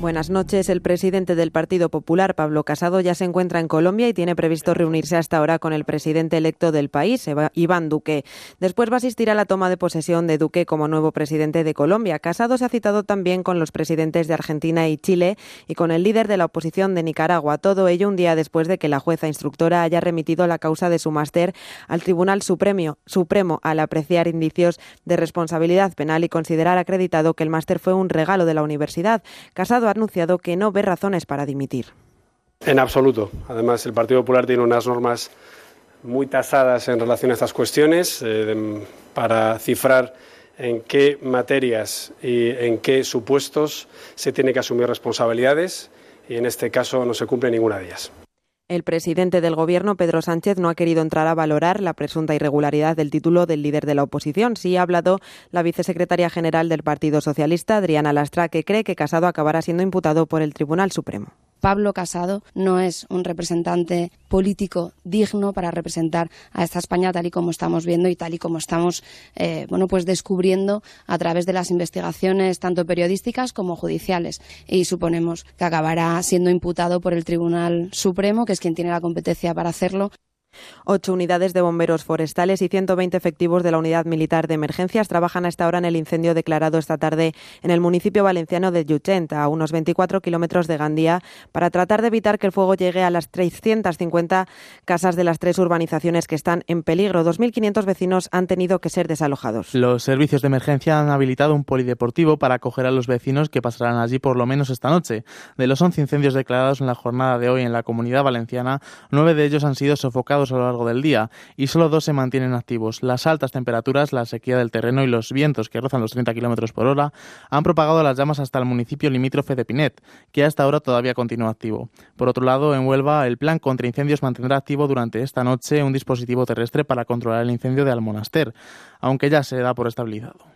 Buenas noches. El presidente del Partido Popular, Pablo Casado, ya se encuentra en Colombia y tiene previsto reunirse hasta ahora con el presidente electo del país, Iván Duque. Después va a asistir a la toma de posesión de Duque como nuevo presidente de Colombia. Casado se ha citado también con los presidentes de Argentina y Chile y con el líder de la oposición de Nicaragua. Todo ello un día después de que la jueza instructora haya remitido la causa de su máster al Tribunal Supremo, Supremo al apreciar indicios de responsabilidad penal y considerar acreditado que el máster fue un regalo de la universidad. Casado ha anunciado que no ve razones para dimitir. En absoluto. Además, el Partido Popular tiene unas normas muy tasadas en relación a estas cuestiones eh, para cifrar en qué materias y en qué supuestos se tiene que asumir responsabilidades y en este caso no se cumple ninguna de ellas. El presidente del Gobierno, Pedro Sánchez, no ha querido entrar a valorar la presunta irregularidad del título del líder de la oposición. Sí ha hablado la vicesecretaria general del Partido Socialista, Adriana Lastra, que cree que Casado acabará siendo imputado por el Tribunal Supremo. Pablo Casado no es un representante político digno para representar a esta España tal y como estamos viendo y tal y como estamos eh, bueno pues descubriendo a través de las investigaciones tanto periodísticas como judiciales. Y suponemos que acabará siendo imputado por el Tribunal Supremo que es quien tiene la competencia para hacerlo Ocho unidades de bomberos forestales y 120 efectivos de la Unidad Militar de Emergencias trabajan a esta hora en el incendio declarado esta tarde en el municipio valenciano de Llutxent, a unos 24 kilómetros de Gandía, para tratar de evitar que el fuego llegue a las 350 casas de las tres urbanizaciones que están en peligro. 2.500 vecinos han tenido que ser desalojados. Los servicios de emergencia han habilitado un polideportivo para acoger a los vecinos que pasarán allí por lo menos esta noche. De los 11 incendios declarados en la jornada de hoy en la comunidad valenciana, nueve de ellos han sido sofocados a lo largo del día y solo dos se mantienen activos. Las altas temperaturas, la sequía del terreno y los vientos que rozan los 30 km por hora han propagado las llamas hasta el municipio limítrofe de Pinet, que hasta ahora todavía continúa activo. Por otro lado, en Huelva, el plan contra incendios mantendrá activo durante esta noche un dispositivo terrestre para controlar el incendio de Almonaster, aunque ya se da por estabilizado.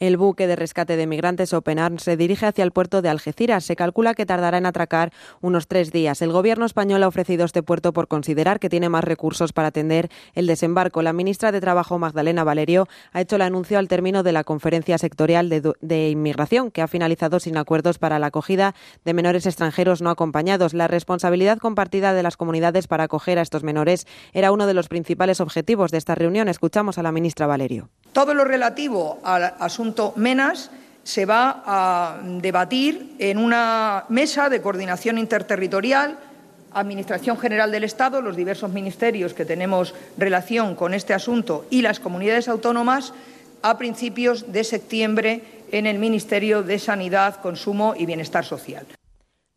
El buque de rescate de migrantes Open Arms se dirige hacia el puerto de Algeciras. Se calcula que tardará en atracar unos tres días. El gobierno español ha ofrecido este puerto por considerar que tiene más recursos para atender el desembarco. La ministra de Trabajo, Magdalena Valerio, ha hecho el anuncio al término de la conferencia sectorial de, de inmigración, que ha finalizado sin acuerdos para la acogida de menores extranjeros no acompañados. La responsabilidad compartida de las comunidades para acoger a estos menores era uno de los principales objetivos de esta reunión. Escuchamos a la ministra Valerio. Todo lo relativo al asunto MENAS se va a debatir en una mesa de coordinación interterritorial Administración General del Estado, los diversos ministerios que tenemos relación con este asunto y las comunidades autónomas a principios de septiembre en el Ministerio de Sanidad, Consumo y Bienestar Social.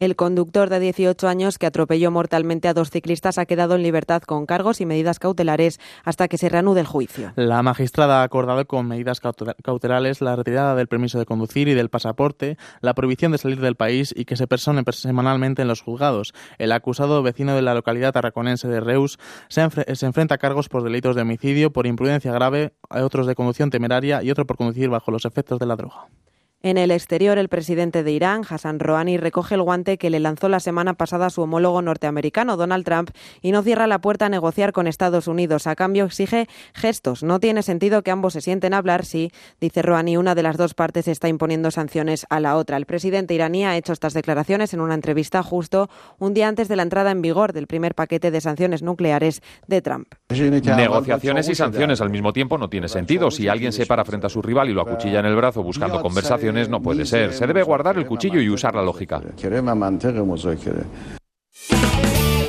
El conductor de 18 años que atropelló mortalmente a dos ciclistas ha quedado en libertad con cargos y medidas cautelares hasta que se reanude el juicio. La magistrada ha acordado con medidas cautelares la retirada del permiso de conducir y del pasaporte, la prohibición de salir del país y que se persone semanalmente en los juzgados. El acusado, vecino de la localidad tarraconense de Reus, se, se enfrenta a cargos por delitos de homicidio, por imprudencia grave, otros de conducción temeraria y otro por conducir bajo los efectos de la droga. En el exterior, el presidente de Irán, Hassan Rouhani, recoge el guante que le lanzó la semana pasada su homólogo norteamericano, Donald Trump, y no cierra la puerta a negociar con Estados Unidos. A cambio, exige gestos. No tiene sentido que ambos se sienten a hablar si, dice Rouhani, una de las dos partes está imponiendo sanciones a la otra. El presidente iraní ha hecho estas declaraciones en una entrevista justo un día antes de la entrada en vigor del primer paquete de sanciones nucleares de Trump. Negociaciones y sanciones al mismo tiempo no tiene sentido. Si alguien se para frente a su rival y lo acuchilla en el brazo buscando conversación, no puede ser. Se debe guardar el cuchillo y usar la lógica.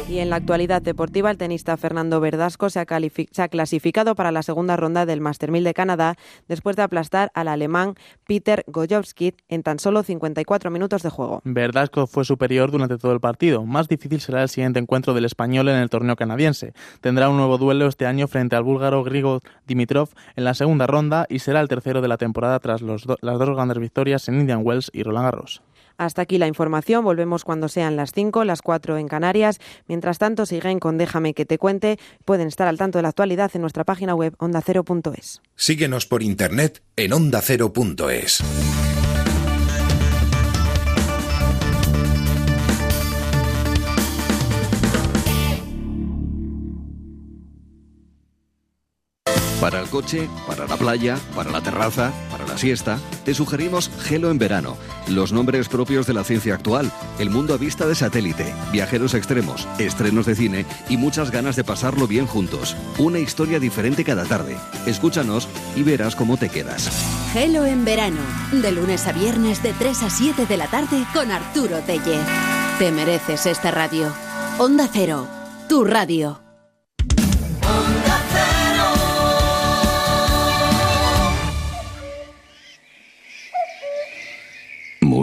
Y en la actualidad deportiva, el tenista Fernando Verdasco se ha, clasificado para la segunda ronda del Master 1000 de Canadá después de aplastar al alemán Peter Gojowski en tan solo 54 minutos de juego. Verdasco fue superior durante todo el partido. Más difícil será el siguiente encuentro del español en el torneo canadiense. Tendrá un nuevo duelo este año frente al búlgaro Grigor Dimitrov en la segunda ronda y será el tercero de la temporada tras las dos grandes victorias en Indian Wells y Roland Garros. Hasta aquí la información. Volvemos cuando sean las 5, las 4 en Canarias. Mientras tanto, siguen con Déjame que te cuente. Pueden estar al tanto de la actualidad en nuestra página web ondacero.es. Síguenos por internet en ondacero.es. Para el coche, para la playa, para la terraza, para la siesta, te sugerimos Gelo en verano. Los nombres propios de la ciencia actual, el mundo a vista de satélite, viajeros extremos, estrenos de cine y muchas ganas de pasarlo bien juntos. Una historia diferente cada tarde. Escúchanos y verás cómo te quedas. Gelo en verano, de lunes a viernes de 3 a 7 de la tarde con Arturo Tellez. Te mereces esta radio. Onda Cero, tu radio.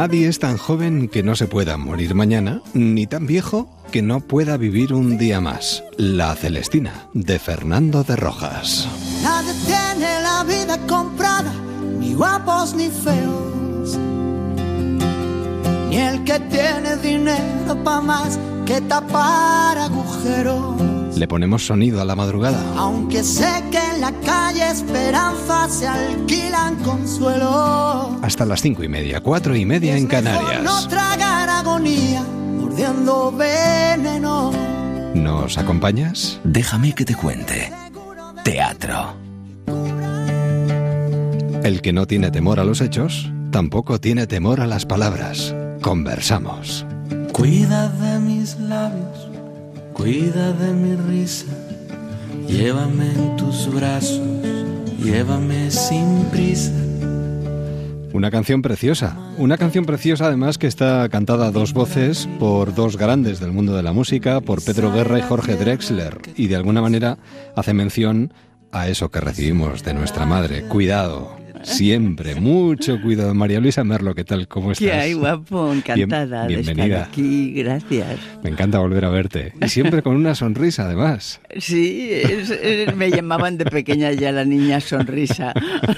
Nadie es tan joven que no se pueda morir mañana, ni tan viejo que no pueda vivir un día más. La Celestina, de Fernando de Rojas. Nadie tiene la vida comprada, ni guapos ni feos. Ni el que tiene dinero pa' más que tapar agujeros. Le ponemos sonido a la madrugada. Aunque sé que en la calle Esperanza se alquilan consuelo. Hasta las cinco y media, cuatro y media en Canarias. No tragar agonía, mordiendo veneno. ¿Nos acompañas? Déjame que te cuente. Teatro. El que no tiene temor a los hechos, tampoco tiene temor a las palabras. Conversamos. Cuida de mis labios Cuida de mi risa, llévame en tus brazos, llévame sin prisa. Una canción preciosa, una canción preciosa además que está cantada a dos voces por dos grandes del mundo de la música, por Pedro Guerra y Jorge Drexler, y de alguna manera hace mención a eso que recibimos de nuestra madre. Cuidado, Siempre, mucho cuidado. María Luisa Merlo, ¿qué tal? ¿Cómo estás? ¿Qué hay, guapo? Encantada de estar aquí. Gracias. Me encanta volver a verte. Y siempre con una sonrisa, además. Sí, me llamaban de pequeña ya la niña sonrisa.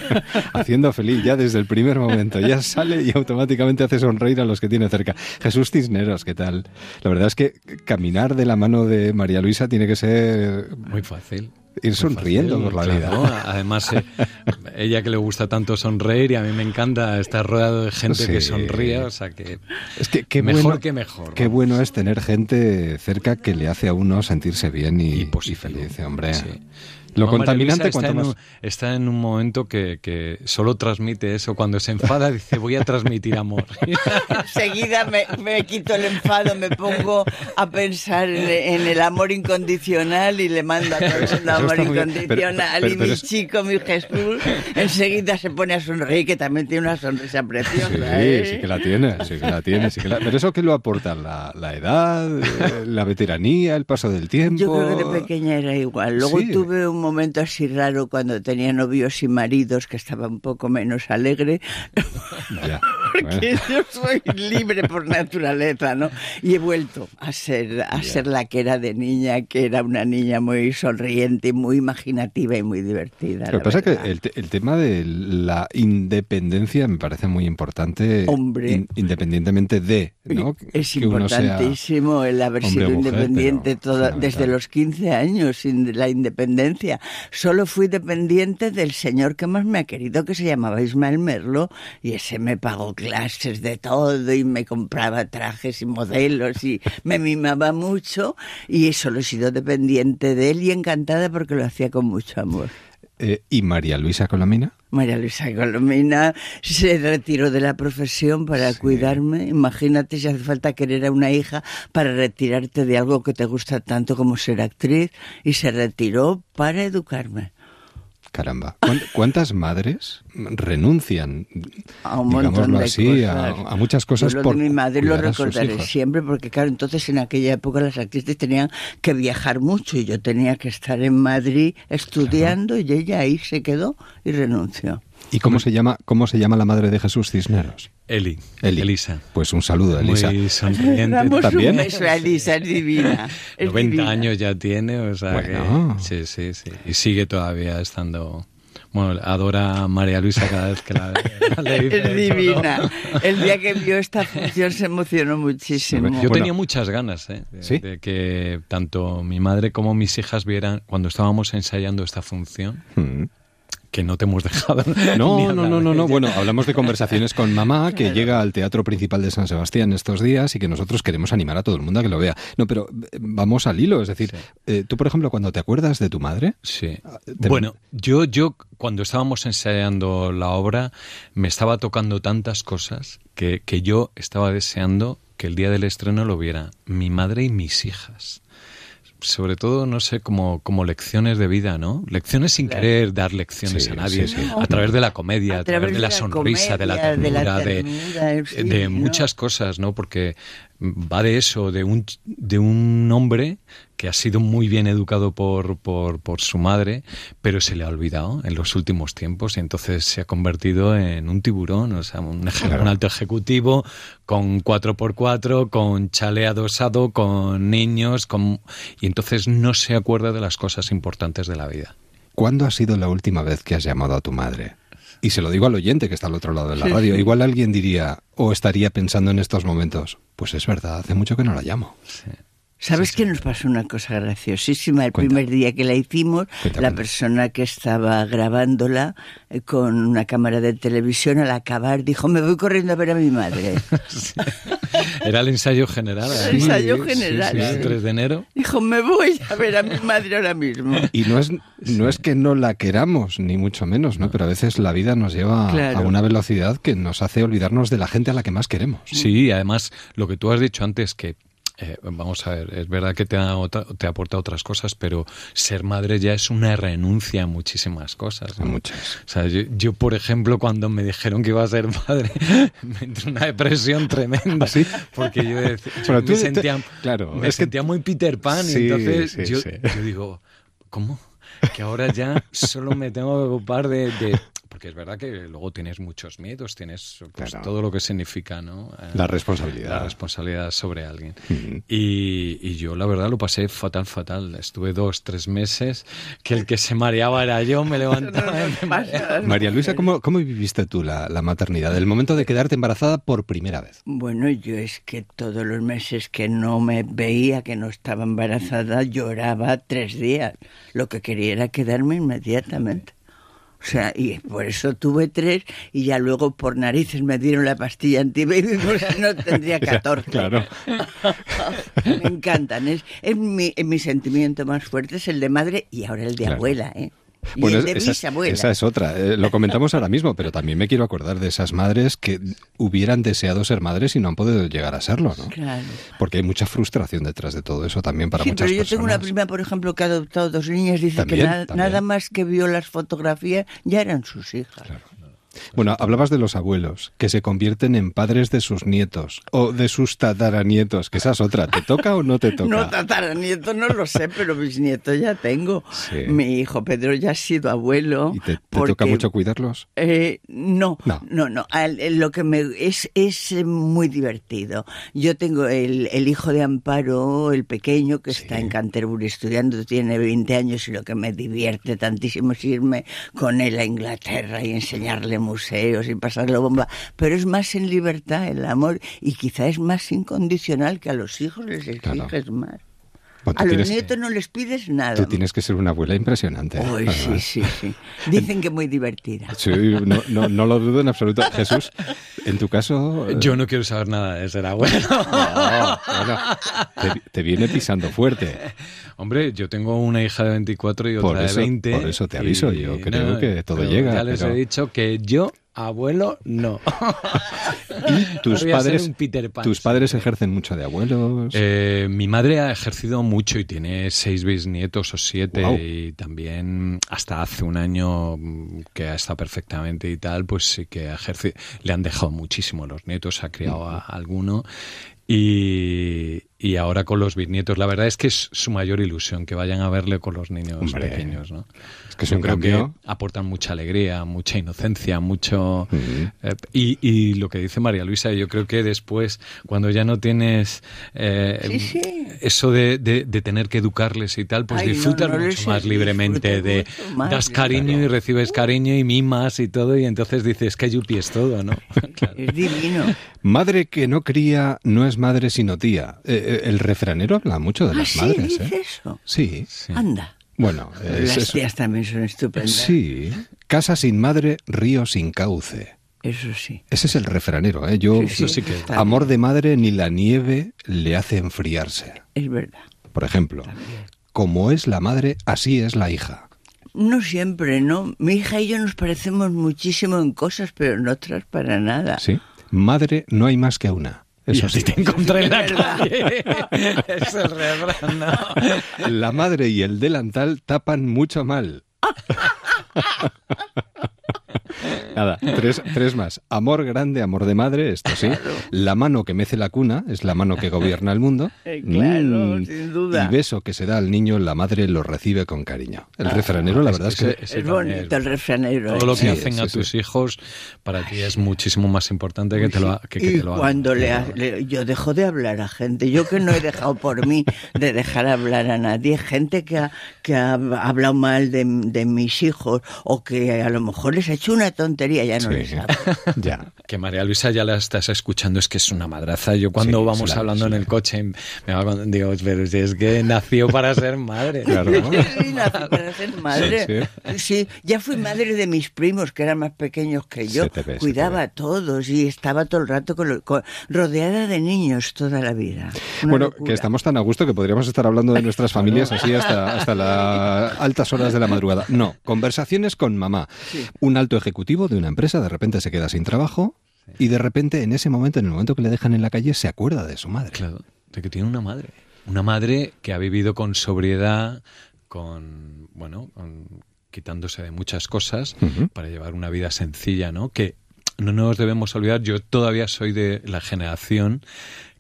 Haciendo feliz ya desde el primer momento. Ya sale y automáticamente hace sonreír a los que tiene cerca. Jesús Cisneros, ¿qué tal? La verdad es que caminar de la mano de María Luisa tiene que ser... Muy fácil ir sonriendo por la vida. Además, eh, ella que le gusta tanto sonreír y a mí me encanta estar rodeado de gente que sonríe, o sea que, es que mejor que mejor. Qué bueno es tener gente cerca que le hace a uno sentirse bien y, y, feliz, hombre. Lo contaminante está, en un, está en un momento que, que, solo transmite eso. Cuando se enfada dice voy a transmitir amor. Enseguida me, me, quito el enfado, me pongo a pensar en, el amor incondicional y le mando a todo el amor incondicional. y mi chico, mi Jesús, enseguida se pone a sonreír, que también tiene una sonrisa preciosa. Sí, ¿eh? sí que la tiene, sí que la tiene. Sí que la... Pero eso que lo aporta la, la edad, eh, la veteranía, el paso del tiempo. Yo creo que de pequeña era igual. Luego tuve un momento así raro cuando tenía novios y maridos que estaba un poco menos alegre. Porque yo soy libre por naturaleza, ¿no? Y he vuelto a ser, a ser la que era de niña, que era una niña muy sonriente, muy imaginativa y muy divertida. Lo que pasa es que el, el, tema de la independencia me parece muy importante. Hombre. independientemente de, ¿no? Es importantísimo el haber sido independiente desde los 15 años, sin la independencia. Solo fui dependiente del señor que más me ha querido, que se llamaba Ismael Merlo, y ese me pagó clases de todo y me compraba trajes y modelos y me mimaba mucho y solo he sido dependiente de él y encantada porque lo hacía con mucho amor. Eh, ¿Y María Luisa Colomina? María Luisa Colomina se retiró de la profesión para cuidarme. Imagínate si hace falta querer a una hija para retirarte de algo que te gusta tanto como ser actriz y se retiró para educarme. Caramba, ¿cuántas madres renuncian, a un montón de así, A, muchas cosas por mi madre lo recordaré siempre porque claro, entonces en aquella época las actrices tenían que viajar mucho y yo tenía que estar en Madrid estudiando y ella ahí se quedó y renunció. ¿Y cómo se llama cómo se llama la madre de Jesús Cisneros? Eli. Elisa. Pues un saludo, Elisa. Muy sonriente. ¿También? Un Elisa, es divina. 90 años ya tiene, o sea que... Sí, sí, sí. Y sigue todavía estando... Bueno, adora a María Luisa cada vez que la ve. es divina. El día que vio esta función se emocionó muchísimo. Yo tenía muchas ganas ¿eh? de, que tanto mi madre como mis hijas vieran cuando estábamos ensayando esta función. Mm que no te hemos dejado. No, no, no, no, no. Bueno, hablamos de conversaciones con mamá, que llega al Teatro Principal de San Sebastián estos días y que nosotros queremos animar a todo el mundo a que lo vea. No, pero eh, vamos al hilo, es decir, eh, tú, por ejemplo, cuando te acuerdas de tu madre. Sí. Ah, bueno, yo, yo, cuando estábamos ensayando la obra, me estaba tocando tantas cosas que, que yo estaba deseando que el día del estreno lo viera mi madre y mis hijas sobre todo, no sé, como, como lecciones de vida, ¿no? Lecciones sin querer dar lecciones a nadie, a través de la comedia, a, través, de la, sonrisa, de la ternura, de, muchas cosas, ¿no? Porque va de eso, de un, de un hombre que ha sido muy bien educado por, por, por, su madre, pero se le ha olvidado en los últimos tiempos y entonces se ha convertido en un tiburón, o sea, un, alto ejecutivo con 4x4, con chale adosado, con niños, con... y entonces no se acuerda de las cosas importantes de la vida. ¿Cuándo ha sido la última vez que has llamado a tu madre? Y se lo digo al oyente que está al otro lado de la radio. Igual alguien diría, o estaría pensando en estos momentos, pues es verdad, hace mucho que no la llamo. Sí. ¿Sabes que nos pasó una cosa graciosísima? El primer día que la hicimos, la persona que estaba grabándola eh, con una cámara de televisión al acabar dijo, me voy corriendo a ver a mi madre. Era el ensayo general. El ensayo general. el 3 de enero. Dijo, me voy a ver a mi madre ahora mismo. Y no es, no es que no la queramos, ni mucho menos, ¿no? Pero a veces la vida nos lleva a una velocidad que nos hace olvidarnos de la gente a la que más queremos. Sí, además, lo que tú has dicho antes, que eh, vamos a ver, es verdad que te, te aporta otras cosas, pero ser madre ya es una renuncia a muchísimas cosas. Muchas. O sea, yo, por ejemplo, cuando me dijeron que iba a ser madre, me entró una depresión tremenda. ¿Sí? Porque yo, me, sentía, claro, me sentía muy Peter Pan. y entonces yo, yo digo, ¿cómo? Que ahora ya solo me tengo que ocupar de porque es verdad que luego tienes muchos miedos, tienes pues, todo lo que significa, ¿no? Eh, la responsabilidad. La responsabilidad sobre alguien. y, yo, la verdad, lo pasé fatal, fatal. Estuve dos, tres meses, que el que se mareaba era yo, me levantaba. María Luisa, ¿cómo, ¿cómo, viviste tú la, la maternidad? El momento de quedarte embarazada por primera vez. Bueno, yo es que todos los meses que no me veía, que no estaba embarazada, lloraba tres días. Lo que quería era quedarme inmediatamente. O sea, y por eso tuve tres y ya luego por narices me dieron la pastilla antibaby porque no tendría 14. claro. me encantan. Es, es mi, mi, sentimiento más fuerte es el de madre y ahora el de abuela, ¿eh? Bueno, esa, es otra. Eh, lo comentamos ahora mismo, pero también me quiero acordar de esas madres que hubieran deseado ser madres y no han podido llegar a serlo, ¿no? Claro. Porque hay mucha frustración detrás de todo eso también para muchas pero yo tengo una prima, por ejemplo, que ha adoptado dos niñas dice que nada más que vio las fotografías ya eran sus hijas. Claro. Bueno, hablabas de los abuelos, que se convierten en padres de sus nietos o de sus tataranietos, que esa es otra. ¿Te toca o no te toca? No, tataranietos no lo sé, pero mis nietos ya tengo. Mi hijo Pedro ya ha sido abuelo. ¿Y te, toca mucho cuidarlos? Eh, no, no, no, Lo que me es, es muy divertido. Yo tengo el, hijo de Amparo, el pequeño, que está en Canterbury estudiando, tiene 20 años y lo que me divierte tantísimo es irme con él a Inglaterra y enseñarle museos y pasarlo bomba, pero es más en libertad el amor y quizá es más incondicional que a los hijos les exiges más. A los nietos no les pides nada. Tú tienes que ser una abuela impresionante. sí, sí, sí. Dicen que muy divertida. Sí, no, no, no, lo dudo en absoluto. Jesús, en tu caso... Eh, Yo no quiero saber nada de ser abuelo. te, te, viene pisando fuerte. Hombre, yo tengo una hija de 24 y otra de 20. Por eso te aviso, yo creo que todo llega. Ya les he dicho que yo abuelo no. ¿Y tus padres, tus padres ejercen mucho de abuelos? Eh, mi madre ha ejercido mucho y tiene seis bisnietos o siete y también hasta hace un año que ha estado perfectamente y tal, pues sí que ejerce, le han dejado muchísimo los nietos, ha criado a alguno y, y ahora con los bisnietos. La verdad es que es su mayor ilusión, que vayan a verle con los niños pequeños, ¿no? Que Yo creo que aportan mucha alegría, mucha inocencia, mucho... eh, y, y lo que dice María Luisa, yo creo que después, cuando ya no tienes eh, Sí, sí. eso de, de- de tener que educarles y tal, pues Ay, disfrutas no mucho más libremente de más, das claro. cariño y recibes cariño y mimas y todo y entonces dices que yupi es todo, ¿no? Es divino. Madre que no cría no es madre sino tía. Eh, eh, el refranero habla mucho de Ah, las sí, madres, dice ¿eh? eso. Sí. Anda. Bueno, es, Las es- tías también son estupendas. sí. Casa sin madre, río sin cauce. Eso sí. Ese es el refranero, ¿eh? Yo, Sí, sí, Eso sí que- está amor de madre ni la nieve le hace enfriarse. Es verdad. Por ejemplo, como es la madre, así es la hija. No siempre, ¿no? Mi hija y yo nos parecemos muchísimo en cosas, pero en otras para nada. ¿Sí? Madre no hay más que una. Eso Y sí. te encontré en la calle. es el refrán, ¿no? La madre y el delantal tapan mucho mal. Nada, tres, tres más. Amor grande, amor de madre, esto sí. La mano que mece la cuna es la mano que gobierna el mundo. Eh, claro, Mm. sin duda. Y beso que se da al niño, la madre lo recibe con cariño. El refranero, la verdad es que... Es también bonito el refranero. Todo lo que Sí, hacen sí, a sí. tus hijos para ti es muchísimo más importante que, te lo, que, que y te lo hagan. cuando le, ha- le- yo dejo de hablar a gente, yo que no he dejado por mí de dejar hablar a nadie, gente que ha, que ha hablado mal de, de mis hijos o que a lo mejor les ha hecho una tontería, ya no Sí. les hablo. Ya. Que María Luisa ya la estás escuchando, es que es una madraza. Yo cuando Sí, vamos hablando sí en el coche, me va con- digo, pero si es que nació para ser madre. Claro. Sí, nací para ser madre. Sí, Sí, ya fui madre de mis primos, que eran más pequeños que yo. Se te ve, se Cuidaba a todos y estaba todo el rato con lo- con- rodeada de niños toda la vida. Una Bueno, locura. que estamos tan a gusto que podríamos estar hablando de nuestras familias así hasta, hasta las altas horas de la madrugada. No, conversaciones con mamá. Un alto ejecutivo de una empresa de repente se queda sin trabajo y de repente en ese momento, en el momento que le dejan en la calle, se acuerda de su madre. Claro, de que tiene una madre. Una madre que ha vivido con sobriedad, con, bueno, con- quitándose de muchas cosas para llevar una vida sencilla, ¿no? Que no nos debemos olvidar, yo todavía soy de la generación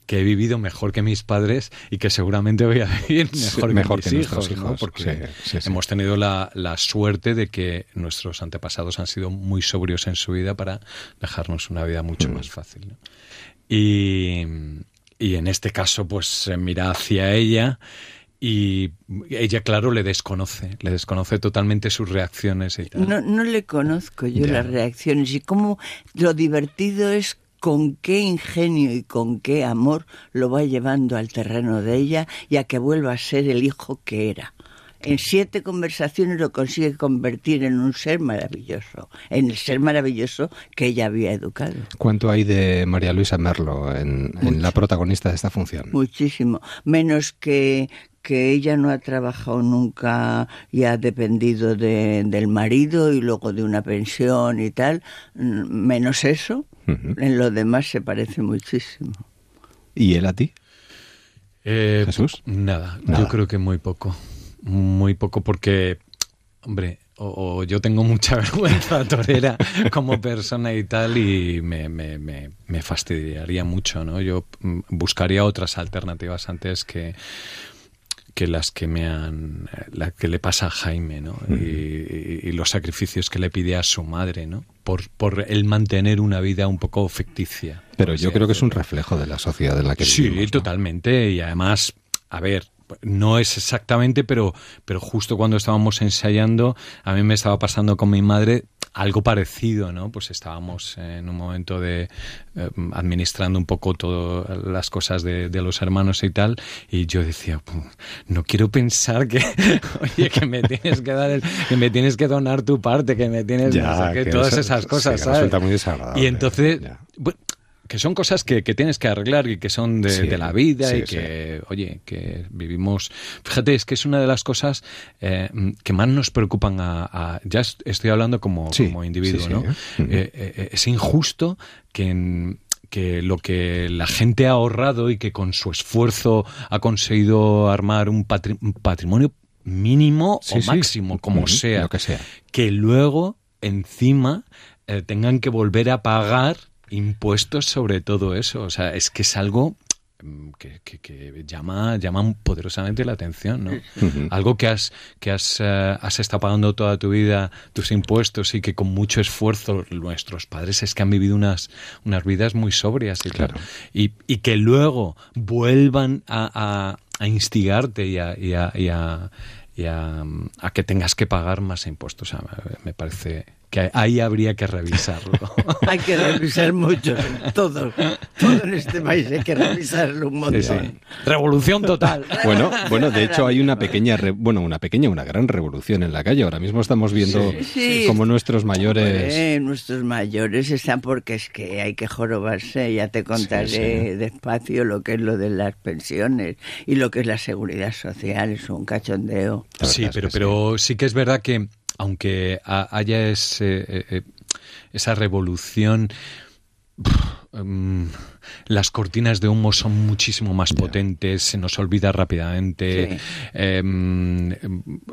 que he vivido mejor que mis padres y que seguramente voy a vivir Sí, mejor, que mejor mis que nuestros hijos, Porque sí, sí, sí. hemos tenido la, la suerte de que nuestros antepasados han sido muy sobrios en su vida para dejarnos una vida mucho Mm. más fácil, ¿no? Y, y en este caso, pues se mira hacia ella y ella, claro, le desconoce, le desconoce totalmente sus reacciones y tal. No, no le conozco yo Ya. las reacciones y cómo lo divertido es con qué ingenio y con qué amor lo va llevando al terreno de ella y a que vuelva a ser el hijo que era. En siete conversaciones lo consigue convertir en un ser maravilloso, en el ser maravilloso que ella había educado. ¿Cuánto hay de María Luisa Merlo en, en la protagonista de esta función? Muchísimo. Menos que, que ella no ha trabajado nunca y ha dependido de- del marido y luego de una pensión y tal. Mm, Menos eso. En lo demás se parece muchísimo. ¿Y él a ti? Eh, Jesús? Nada, Nada. yo creo que muy poco. Muy poco porque, hombre, o, o yo tengo mucha vergüenza torera como persona y tal y me, me, me, me fastidiaría mucho, ¿no? Yo mm, buscaría otras alternativas antes que que las que me han la que le pasa a Jaime no y, y- y los sacrificios que le pide a su madre no por por el mantener una vida un poco ficticia Pero yo creo que es un reflejo de la sociedad en la que Sí, vivimos. ¿no? totalmente. Y además, a ver, no es exactamente, pero, pero justo cuando estábamos ensayando, a mí me estaba pasando con mi madre algo parecido, ¿no? Pues estábamos en un momento de eh, administrando un poco todas las cosas de, de los hermanos y tal, y yo decía, "Puf, no quiero pensar que, oye, que me tienes que dar, el- que me tienes que donar tu parte, que me tienes, Ya, no sé qué, que todas eso- esas sí, cosas, que ¿sabes? resulta muy desagradable, Y entonces, ya. Que son cosas que, que tienes que arreglar y que son de, Sí, de la vida sí, y que, oye, que vivimos... Fíjate, es que es una de las cosas eh, que más nos preocupan a... a- ya es- estoy hablando como, como individuo, ¿no? ¿eh? Eh, es injusto que... en- que lo que la gente ha ahorrado y que con su esfuerzo ha conseguido armar un, patri- un patrimonio mínimo Sí, o sí. máximo, como sea, lo que sea. que luego encima eh, tengan que volver a pagar impuestos sobre todo eso. O sea, es que es algo que, llama, llama poderosamente la atención, ¿no? Algo que has, que has, eh, has estado pagando toda tu vida, tus impuestos, y que con mucho esfuerzo nuestros padres es que han vivido unas, unas vidas muy sobrias y, claro. y, y que luego vuelvan a, a, instigarte y a, y a, y a, a, que tengas que pagar más impuestos. me parece que ahí habría que revisarlo. hay que revisar mucho, todo, todo en este país hay que revisarlo un montón. Revolución total. Bueno, bueno, de hecho hay una pequeña, bueno, una pequeña, una gran revolución en la calle. Ahora mismo estamos viendo como nuestros mayores, nuestros mayores están porque es que hay que jorobarse. Ya te contaré despacio lo que es lo de las pensiones y lo que es la seguridad social. Es un cachondeo. Sí, pero, pero sí que es verdad que aunque haya ese, eh, eh, esa revolución, em, las cortinas de humo son muchísimo más potentes, se nos olvida rápidamente. Em,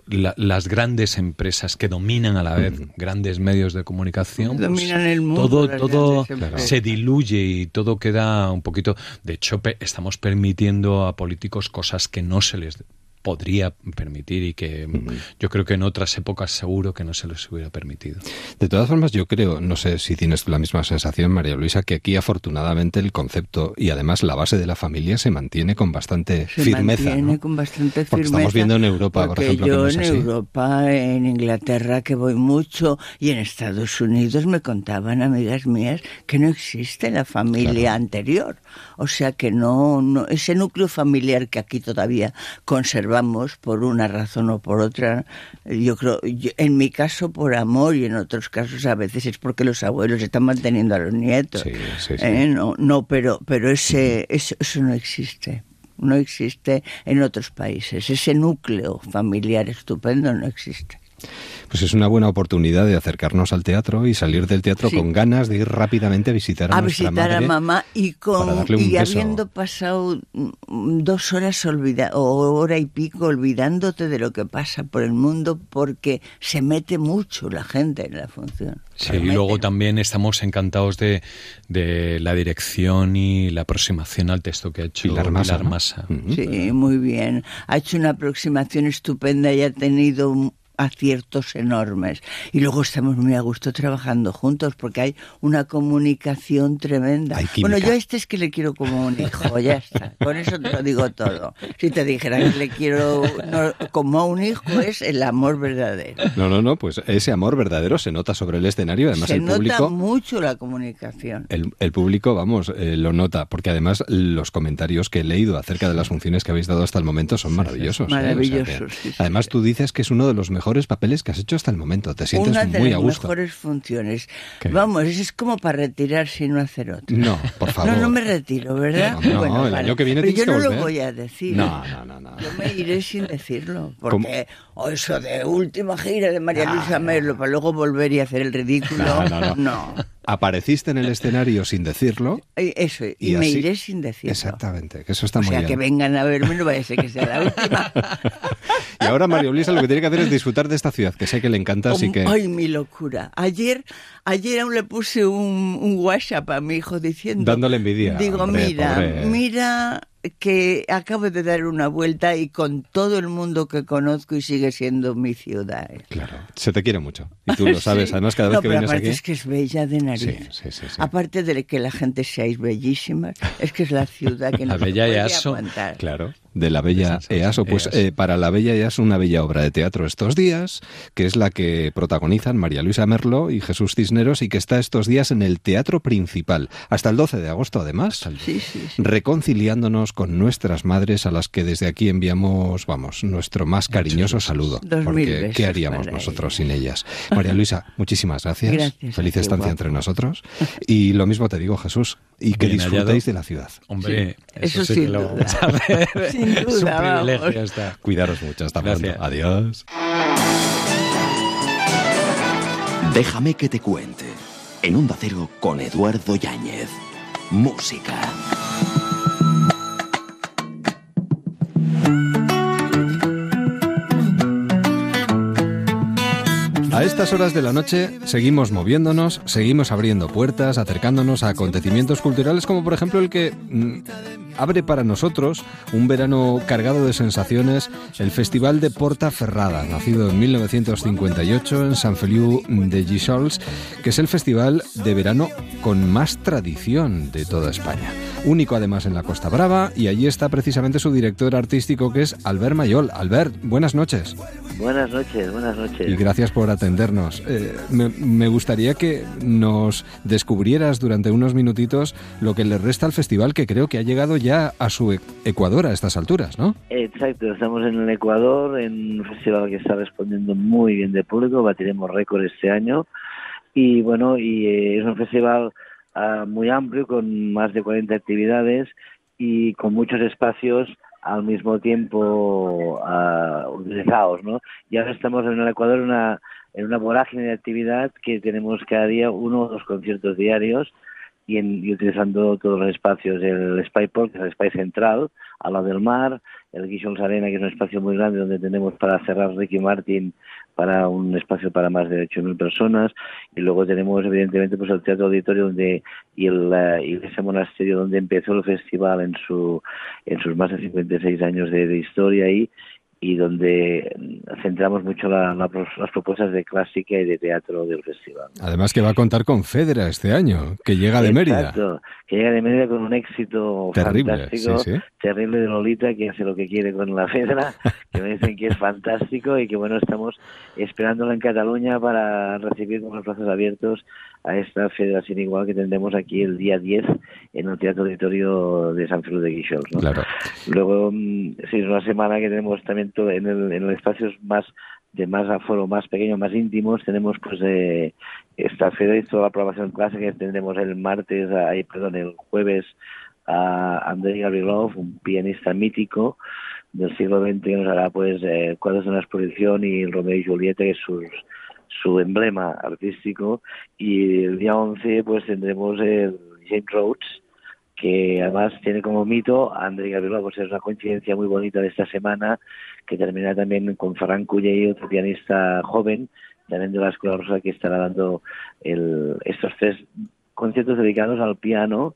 las grandes empresas que dominan a la vez grandes medios de comunicación, pues todo, todo se diluye y todo queda un poquito. De hecho, estamos permitiendo a políticos cosas que no se les podría permitir y que yo creo que en otras épocas seguro que no se les hubiera permitido. De todas formas, yo creo, no sé si tienes la misma sensación, María Luisa, que aquí afortunadamente el concepto y además la base de la familia se mantiene con bastante se firmeza. Mantiene con bastante firmeza. Porque estamos viendo en Europa, por ejemplo, yo que no en Europa, en Inglaterra, que voy mucho, y en Estados Unidos me contaban amigas mías que no existe la familia anterior. O sea que no, no, ese núcleo familiar que aquí todavía conservamos por una razón o por otra, yo creo, en mi caso por amor y en otros casos a veces es porque los abuelos están manteniendo a los nietos. ¿eh? No, no, pero, pero ese, eso, eso no existe no existe en otros países. Ese núcleo familiar estupendo no existe pues es una buena oportunidad de acercarnos al teatro y salir del teatro con ganas de ir rápidamente a visitar a, a nuestra visitar a mamá y con y habiendo pasado mm, dos horas olvida o hora y pico olvidándote de lo que pasa por el mundo porque se mete mucho la gente en la función. Sí, y luego también estamos encantados de, de, la dirección y la aproximación al texto que ha hecho Pilar Masa. Masa. Sí, muy bien. Ha hecho una aproximación estupenda y ha tenido aciertos enormes. Y luego estamos muy a gusto trabajando juntos porque hay una comunicación tremenda. Bueno, yo a este es que le quiero como un hijo, ya está. Con eso te lo digo todo. Si te dijera que le quiero como a un hijo es el amor verdadero. No, no, no, pues ese amor verdadero se nota sobre el escenario. Además, se el público. nota mucho la comunicación. El, el público, vamos, eh, lo nota, porque además los comentarios que he leído acerca de las funciones que habéis dado hasta el momento son maravillosos. ¿eh? Maravillosos. además, tú dices que es uno de los mejores papeles que has hecho hasta el momento. Te sientes Una muy a gusto. mejores funciones. Vamos, es como para retirarse y no hacer otra. No, por favor. No, no me retiro, ¿verdad? No, no, Bueno, el vale. año que viene Pero yo no lo voy a decir. No, no, no, no. Yo me iré sin decirlo. Porque o eso de última gira de María Luisa Merlo para luego volver y hacer el ridículo. No, no, no. Apareciste en el escenario sin decirlo. Eh, Eso, y, Y me así- iré sin decirlo. Exactamente, que eso está O muy sea, bien. que vengan a verme, no vaya a ser que sea la última. Y ahora Mario Luisa lo que tiene que hacer es disfrutar de esta ciudad, que sé que le encanta, así que... Ay, mi locura. Ayer, ayer aún le puse un, un WhatsApp a mi hijo diciendo... Dándole envidia, Digo, hombre, mira, pobre. mira que acabo de dar una vuelta y con todo el mundo que conozco y sigue siendo mi ciudad. Claro, se te quiere mucho. Y tú lo sabes, Sí. además cada vez no, que pero vienes aparte aquí... es que es bella de nariz. Sí, sí, sí, sí. Aparte de que la gente seáis bellísimas, es que es la ciudad que La no se bella puede Easo. aguantar. Claro, de la Bella EASO. Pues EASO. eh, para la Bella EASO una bella obra de teatro estos días, que es la que protagonizan María Luisa Merlo y Jesús Cisneros y que está estos días en el Teatro Principal, hasta el 12 de agosto además, Sí, sí, sí. reconciliándonos con nuestras madres a las que desde aquí enviamos, vamos, nuestro más cariñoso saludo. Dos porque ¿qué haríamos nosotros sin ellas? María Luisa, muchísimas gracias. Gracias Feliz estancia entre nosotros. Y lo mismo te digo, Jesús, y que Bien disfrutéis hallado. de la ciudad. Hombre, Eso sí sin que lo duda. vamos a ver. Sin Es un privilegio estar. Cuidaros mucho, hasta Gracias. pronto. Adiós. Déjame que te cuente. En Onda Cero con Eduardo Yáñez. Música. A estas horas de la noche seguimos moviéndonos, seguimos abriendo puertas, acercándonos a acontecimientos culturales como por ejemplo el que mm, abre para nosotros un verano cargado de sensaciones el Festival de Porta Ferrada, nacido en 1958 en San Feliu de Guíxols, que es el festival de verano con más tradición de toda España. Único además en la Costa Brava y allí está precisamente su director artístico que es Albert Mayol. Albert, buenas noches. Buenas noches, buenas noches. Y gracias por atendernos. Eh, me, gustaría que nos descubrieras durante unos minutitos lo que le resta al festival, que creo que ha llegado ya a su e-, Ecuador a estas alturas, ¿no? Exacto, estamos en el Ecuador, en un festival que está respondiendo muy bien de público, batiremos récord este año. Y bueno, y eh, es un festival ah, muy amplio, con más de 40 actividades y con muchos espacios al mismo tiempo uh, utilizados, ¿no? Y ahora estamos en el Ecuador una, en una vorágine de actividad que tenemos cada día uno o dos conciertos diarios y, utilizando todos los espacios, el Spyport, que es el Spy Central, al lado del mar, el Guichons Arena, que es un espacio muy grande donde tenemos para cerrar Ricky Martin para un espacio para más de 8.000 personas. Y luego tenemos evidentemente pues el Teatro Auditorio donde y el ese monasterio donde empezó el festival en su en sus más de 56 años de, de historia ahí y donde centramos mucho las propuestas de clásica y de teatro del festival. Además que va a contar con Fedra este año, que llega de Mérida. que llega de Mérida con un éxito fantástico, terrible de Lolita, que hace lo que quiere con la Fedra, que me dicen que es fantástico y que bueno, estamos esperándola en Cataluña para recibir con los brazos abiertos a esta federación igual que tendremos aquí el día 10 en el Teatro Auditorio de San Felipe de Guixols. Claro. Luego, mm, sí, es una semana que tenemos también en el, en espacios más de más aforo, más pequeños, más íntimos, tenemos pues eh, esta toda la programación clásica que tendremos el martes, ahí, perdón, el jueves a Andrei Gavrilov, un pianista mítico del siglo XX que nos hará pues eh, cuadros de una exposición y Romeo y Julieta, que es sus su emblema artístico. Y el día 11 pues tendremos el James Rhodes que además tiene como mito a André Gabriela, pues es una coincidencia muy bonita de esta semana que termina también con Ferran y otro pianista joven, también de la Escuela Rosa, que estará dando el, estos tres conciertos dedicados al piano,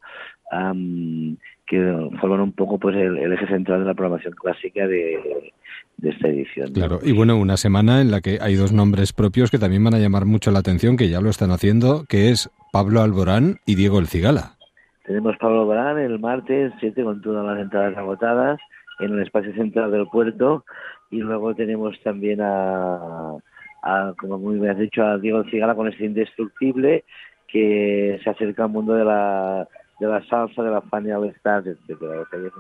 que forman un poco pues el, eje central de la programación clásica de, de esta edición. Claro, y bueno, una semana en la que hay dos nombres propios que también van a llamar mucho la atención, que ya lo están haciendo, que es Pablo Alborán y Diego El Cigala. Tenemos Pablo Alborán el martes 7 con todas las entradas agotadas en el espacio central del puerto. Y luego tenemos también a, como muy bien has dicho, a Diego Cigala con este indestructible que se acerca al mundo de la, de la salsa, de la Fania Stars, etc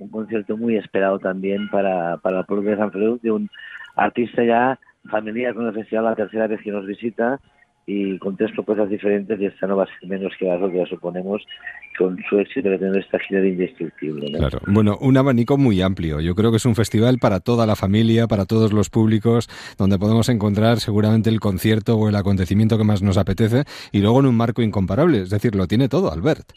un concierto muy esperado también para, para el pueblo de San Feliu, de un artista ya familiar con el festival la tercera vez que nos visita y con tres propuestas diferentes y esta no va a ser menos que que ya suponemos con su éxito de tener esta gira de indestructible. Claro, bueno, un abanico muy amplio. Yo creo que es un festival para toda la familia, para todos los públicos, donde podemos encontrar seguramente el concierto o el acontecimiento que más nos apetece y luego en un marco incomparable. Es decir, lo tiene todo, Albert.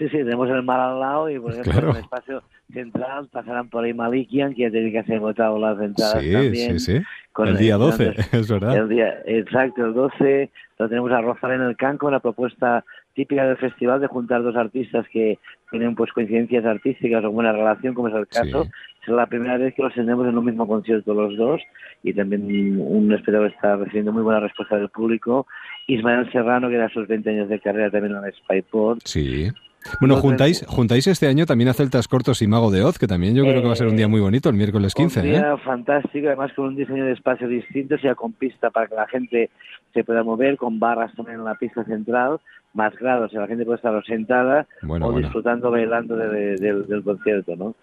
Sí, sí, tenemos el mar al lado y por ejemplo en el espacio central pasarán por ahí Malikian, que ya tiene que hacer agotado las entradas sí, también. Sí, sí, el día 12, es verdad. El día, exacto, el 12 lo tenemos a Rosalén el Canco, una propuesta típica del festival de juntar dos artistas que tienen pues coincidencias artísticas o buena relación, como es el caso. Es la primera vez que los tenemos en un mismo concierto los dos y también un espectáculo está recibiendo muy buena respuesta del público. Ismael Serrano, que era sus 20 años de carrera también en el Spyport. Sí. Bueno, juntáis, juntáis este año también a Celtas Cortos y Mago de Oz, que también yo creo que va a ser un día muy bonito, el miércoles 15. Un día ¿eh? fantástico, además con un diseño de espacio distinto, sea con pista para que la gente se pueda mover, con barras también en la pista central, más grados, o la gente puede estar sentada o disfrutando, bailando del concierto, ¿no?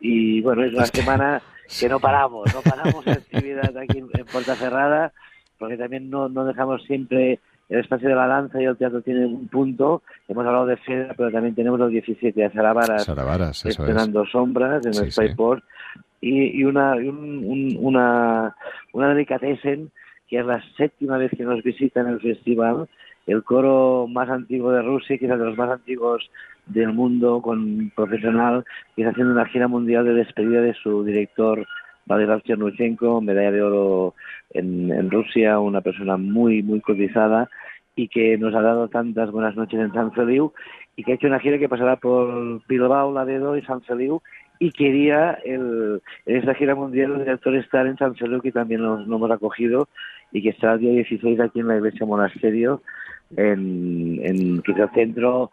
Y bueno, es una semana que no paramos, no paramos de actividad aquí en, en Puerta Cerrada, porque también no, no dejamos siempre el espacio de la danza y el teatro tiene un punto. Hemos hablado de Fedra, pero también tenemos los 17 de Saravaras, estrenando sombras en el Spyport. Y, y, una, un, una, una delicatessen, que es la séptima vez que nos visita en el festival, el coro más antiguo de Rusia, quizás de los más antiguos del mundo con profesional, que está haciendo una gira mundial de despedida de su director Vladimir Chernuchenko, medalla de oro en, en, Rusia, una persona muy, muy cotizada y que nos ha dado tantas buenas noches en San Feliu y que ha hecho una gira que pasará por Bilbao, Laredo y San Feliu y quería el, en esta gira mundial el director estar en San Feliu que también nos, hemos acogido y que estará el día 16 aquí en la iglesia monasterio en, en centro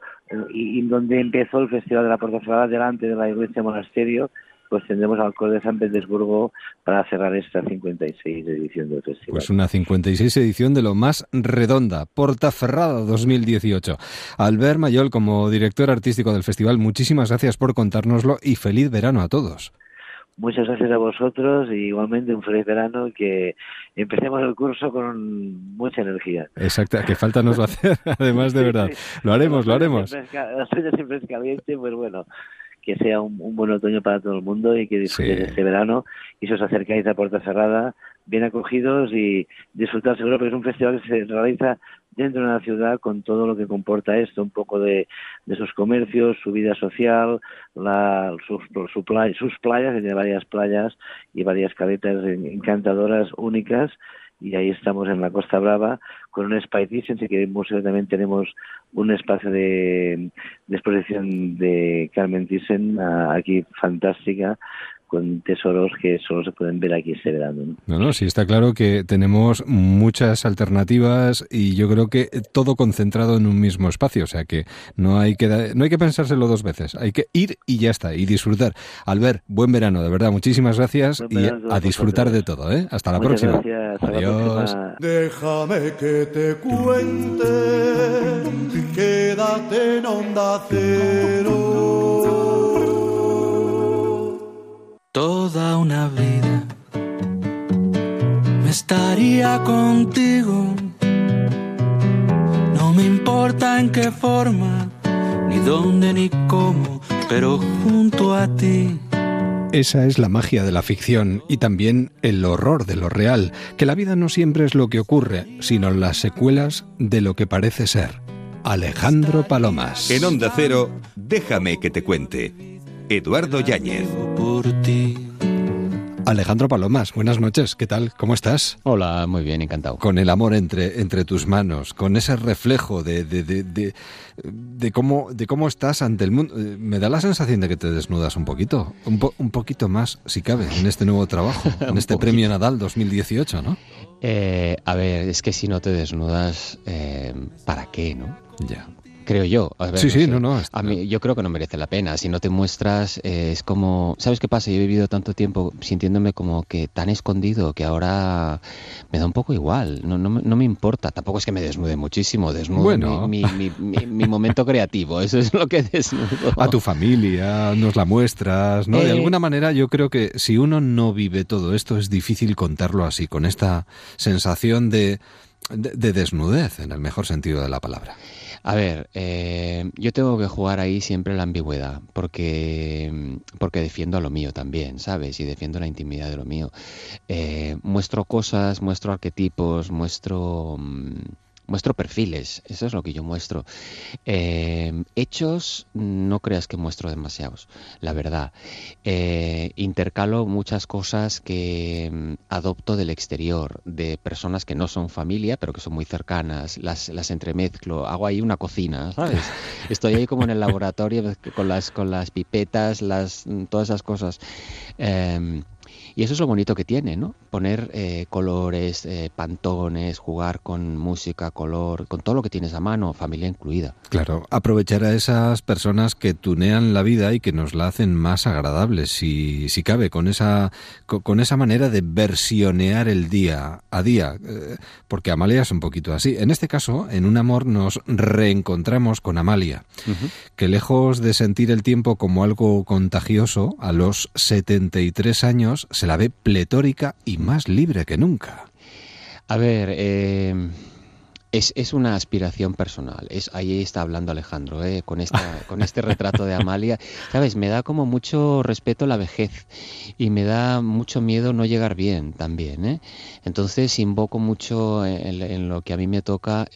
y, donde empezó el Festival de la Puerta Cerrada delante de la iglesia monasterio pues tendremos al Coro de San Petersburgo para cerrar esta 56 edición del festival. Pues una 56 edición de lo más redonda, Portaferrada 2018. Albert Mayol, como director artístico del festival, muchísimas gracias por contárnoslo y feliz verano a todos. Muchas gracias a vosotros y igualmente un feliz verano y que empecemos el curso con mucha energía. Exacto, que falta nos va a hacer, además de verdad. Lo haremos, lo haremos. La suya siempre es caliente, pues bueno, que sea un, buen otoño para todo el mundo y que disfrutéis este verano. Y si os acercáis a Puerta Cerrada bien acogidos y disfrutar seguro porque es un festival que se realiza dentro de una ciudad con todo lo que comporta esto, un poco de, de sus comercios, su vida social, la, sus, su playa, sus playas, tiene varias playas y varias caletas encantadoras, únicas, y ahí estamos en la Costa Brava con un Spy Thyssen, que en el museo también tenemos un espacio de, de exposición de Carmen Thyssen aquí fantástica con tesoros que solo se pueden ver aquí este verano. ¿no? no, sí está claro que tenemos muchas alternativas y yo creo que todo concentrado en un mismo espacio, o sea que no hay que no hay que pensárselo dos veces, hay que ir y ya está y disfrutar. Albert, buen verano, de verdad, muchísimas gracias y a disfrutar de todo, ¿eh? Hasta la próxima. Adiós. Déjame que te cuente, quédate en onda cero toda una vida. Me estaría contigo. No me importa en qué forma, ni dónde ni cómo, pero junto a ti. Esa es la magia de la ficción y también el horror de lo real, que la vida no siempre es lo que ocurre, sino las secuelas de lo que parece ser. Alejandro Palomas. En Onda Cero, déjame que te cuente Eduardo Yáñez. Alejandro Palomas, buenas noches, ¿qué tal? ¿Cómo estás? Hola, muy bien, encantado. Con el amor entre, entre tus manos, con ese reflejo de, de, de, de, cómo, de cómo estás ante el mundo. Eh, me da la sensación de que te desnudas un poquito, un, un poquito más, si cabe, en este nuevo trabajo, en este premio Nadal 2018, ¿no? Eh, a ver, es que si no te desnudas, eh, ¿para qué, no? Ya creo yo. sí, sí, no, no. A mí, yo creo que no merece la pena. Si no te muestras, eh, es como. ¿Sabes qué pasa? Yo he vivido tanto tiempo sintiéndome como que tan escondido que ahora me da un poco igual. No, no, no me importa. Tampoco es que me desnude muchísimo. Desnudo bueno. mi, mi, mi, momento creativo. Eso es lo que desnudo. A tu familia, nos la muestras, ¿no? de eh, alguna manera, yo creo que si uno no vive todo esto, es difícil contarlo así, con esta sensación de, de desnudez, en el mejor sentido de la palabra. A ver, eh, yo tengo que jugar ahí siempre la ambigüedad, porque, porque defiendo a lo mío también, ¿sabes? Y defiendo la intimidad de lo mío. Eh, muestro cosas, muestro arquetipos, muestro... Mm, muestro perfiles, eso es lo que yo muestro. Eh, hechos, no creas que muestro demasiados, la verdad. Eh, intercalo muchas cosas que mm, adopto del exterior, de personas que no son familia, pero que son muy cercanas, las, las entremezclo, hago ahí una cocina, ¿sabes? Estoy ahí como en el laboratorio con las, con las pipetas, las, todas esas cosas. Em, y eso es lo bonito que tiene, ¿no? Poner eh, colores, eh, pantones, jugar con música, color, con todo lo que tienes a mano, familia incluida. Claro, aprovechar a esas personas que tunean la vida y que nos la hacen más agradable, si, si cabe, con esa, con, esa manera de versionear el día a día. Eh, porque Amalia es un poquito así. En este caso, en Un Amor nos reencontramos con Amalia, que lejos de sentir el tiempo como algo contagioso, a los 73 años se la ve pletórica y más libre que nunca. A ver, eh, es, una aspiración personal. Es, ahí está hablando Alejandro, eh, con, esta, con este retrato de Amalia. Sabes, me da como mucho respeto la vejez y me da mucho miedo no llegar bien también. ¿eh? Entonces invoco mucho en, lo que a mí me toca.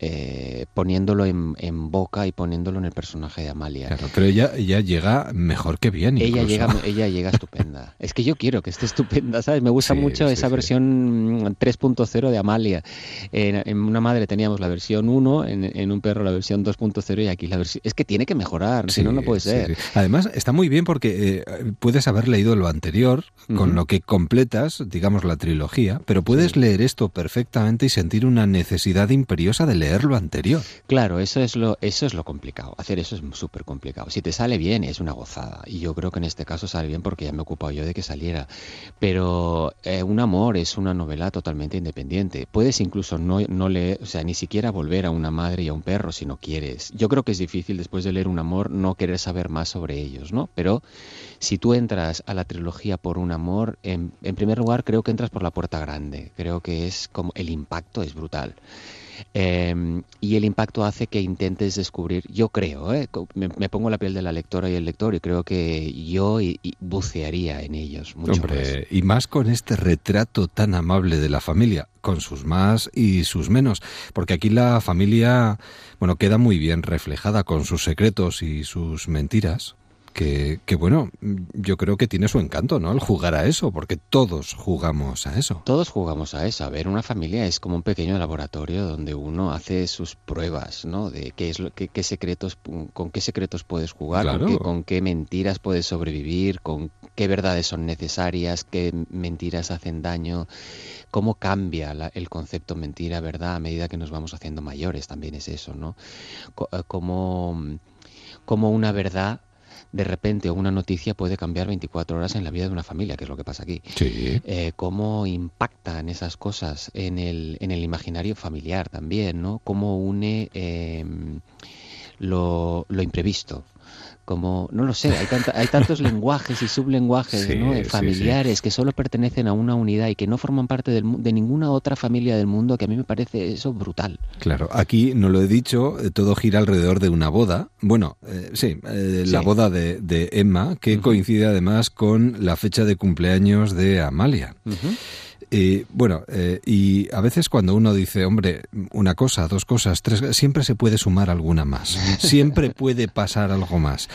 Eh, poniéndolo en, en, boca y poniéndolo en el personaje de Amalia. Claro, pero ella, ella llega mejor que bien. Ella llega, ella llega estupenda. es que yo quiero que esté estupenda, ¿sabes? Me gusta mucho esa versión 3.0 de Amalia. En, una madre teníamos la versión 1, en, un perro la versión 2.0 y aquí la versión... Es que tiene que mejorar, si no, no puede ser. Además, está muy bien porque eh, puedes haber leído lo anterior, con lo que completas, digamos, la trilogía, pero puedes leer esto perfectamente y sentir una necesidad imperiosa de leer lo anterior. Claro, eso es lo, eso es lo complicado. Hacer eso es súper complicado. Si te sale bien, es una gozada. Y yo creo que en este caso sale bien porque ya me he ocupado yo de que saliera. Pero eh, Un amor es una novela totalmente independiente. Puedes incluso no, no leer, o sea, ni siquiera volver a una madre y a un perro si no quieres. Yo creo que es difícil después de leer Un amor no querer saber más sobre ellos, ¿no? Pero si tú entras a la trilogía por Un amor, en, en primer lugar creo que entras por la puerta grande. Creo que es como el impacto es brutal. Em, y el impacto hace que intentes descubrir, yo creo, ¿eh? me, pongo la piel de la lectora y el lector y creo que yo bucearía en ellos mucho Hombre, y más con este retrato tan amable de la familia, con sus más y sus menos, porque aquí la familia, bueno, queda muy bien reflejada con sus secretos y sus mentiras que, bueno, yo creo que tiene su encanto, ¿no? El jugar a eso, porque todos jugamos a eso. Todos jugamos a eso. A ver, una familia es como un pequeño laboratorio donde uno hace sus pruebas, ¿no? De qué es lo, qué, secretos, con qué secretos puedes jugar, con, qué, mentiras puedes sobrevivir, con qué verdades son necesarias, qué mentiras hacen daño, cómo cambia el concepto mentira-verdad a medida que nos vamos haciendo mayores. También es eso, ¿no? Eh, como, como una verdad de repente una noticia puede cambiar 24 horas en la vida de una familia, que es lo que pasa aquí. Sí. Eh, cómo impactan esas cosas en el, en el imaginario familiar también, ¿no? Cómo une em, lo, lo imprevisto como, no lo sé, hay, hay tantos lenguajes y sublenguajes familiares que solo pertenecen a una unidad y que no forman parte de ninguna otra familia del mundo que a mí me parece eso brutal. Claro, aquí no lo he dicho, eh, todo gira alrededor de una boda. Bueno, eh, sí, eh, la boda de, Emma, que coincide además con la fecha de cumpleaños de Amalia. Y bueno, eh, y a veces cuando uno dice, hombre, una cosa, dos cosas, tres, siempre se puede sumar alguna más. Siempre puede pasar algo más.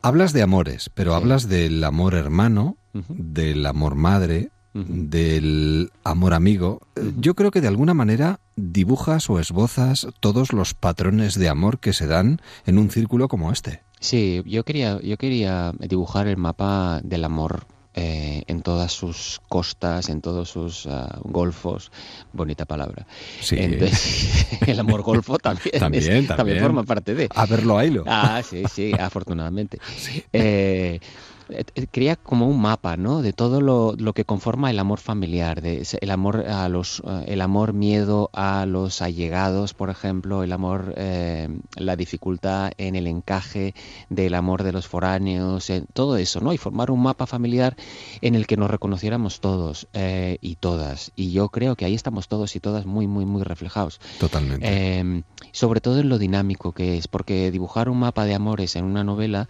Hablas de amores, pero hablas del amor hermano, del amor madre, del amor amigo. Yo creo que de alguna manera dibujas o esbozas todos los patrones de amor que se dan en un círculo como este. Sí, yo quería, yo quería dibujar el mapa del amor eh, en todas sus costas, en todos sus ah, golfos. Bonita palabra. Sí. el amor golfo también, también, también, forma parte de. A verlo, lo Ah, sí, sí, afortunadamente. Eh, crea como un mapa, ¿no? De todo lo, lo, que conforma el amor familiar, de el amor a los, eh, el amor miedo a los allegados, por ejemplo, el amor, eh, la dificultad en el encaje del amor de los foráneos, todo eso, ¿no? Y formar un mapa familiar en el que nos reconociéramos todos eh, y todas. Y yo creo que ahí estamos todos y todas muy, muy, muy reflejados. Totalmente. sobre todo en lo dinámico que es, porque dibujar un mapa de amores en una novela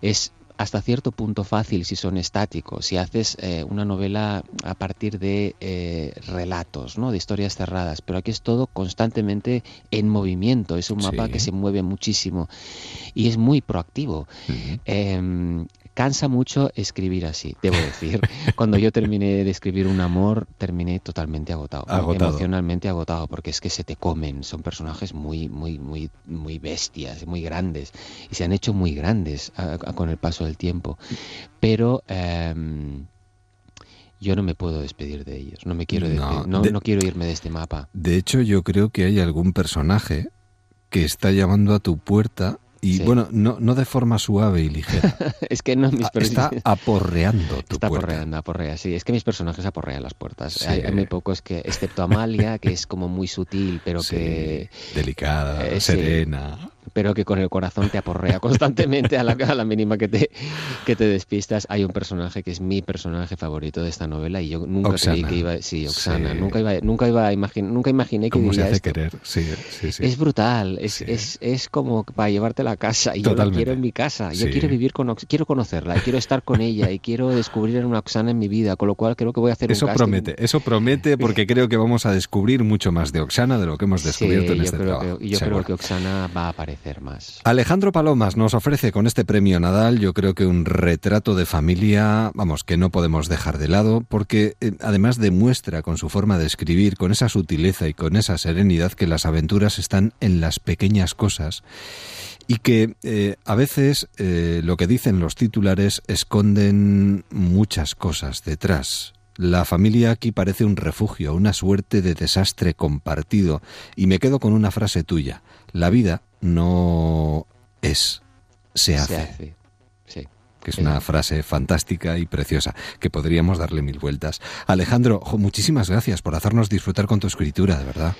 es hasta cierto punto fácil si son estáticos, si haces eh, una novela a partir de eh, relatos, ¿no? de historias cerradas, pero aquí es todo constantemente en movimiento, es un mapa que se mueve muchísimo y es muy proactivo cansa mucho escribir así, debo decir. Cuando yo terminé de escribir un amor, terminé totalmente agotado, emocionalmente agotado, porque es que se te comen, son personajes muy, muy, muy, muy bestias, muy grandes, y se han hecho muy grandes con el paso del tiempo. Pero em, yo no me puedo despedir de ellos, no me quiero no, no quiero irme de este mapa. De hecho, yo creo que hay algún personaje que está llamando a tu puerta y bueno, no, no de forma suave y ligera. es que no mis Está aporreando tu Está aporreando, aporrea, sí. Es que mis personajes aporrean las puertas. Hay, muy pocos que, excepto Amalia, que es como muy sutil, pero que... Delicada, eh, serena. Pero que con el corazón te aporrea constantemente a la, a la mínima que te, que te despistas. Hay un personaje que es mi personaje favorito de esta novela y yo nunca creí que iba, sí, Oxana, nunca iba, nunca iba a nunca imaginé que ¿Cómo se hace querer? Sí, sí, sí. Es brutal, es, es, es como para llevarte a la casa. Y yo lo quiero en mi casa, yo quiero vivir con, quiero conocerla, quiero estar con ella y quiero descubrir una Oxana en mi vida, con lo cual creo que voy a hacer eso un promete, eso promete porque creo que vamos a descubrir mucho más de Oxana de lo que hemos descubierto en este trabajo. Y yo creo que Oxana va a aparecer Alejandro Palomas nos ofrece con este premio Nadal, yo creo que un retrato de familia, vamos, que no podemos dejar de lado, porque eh, además demuestra con su forma de escribir, con esa sutileza y con esa serenidad que las aventuras están en las pequeñas cosas y que eh, a veces eh, lo que dicen los titulares esconden muchas cosas detrás. La familia aquí parece un refugio, una suerte de desastre compartido. Y me quedo con una frase tuya. La vida no es, se hace. Sí. Que es una frase fantástica y preciosa, que podríamos darle mil vueltas. Alejandro, muchísimas gracias por hacernos disfrutar con tu escritura, de verdad.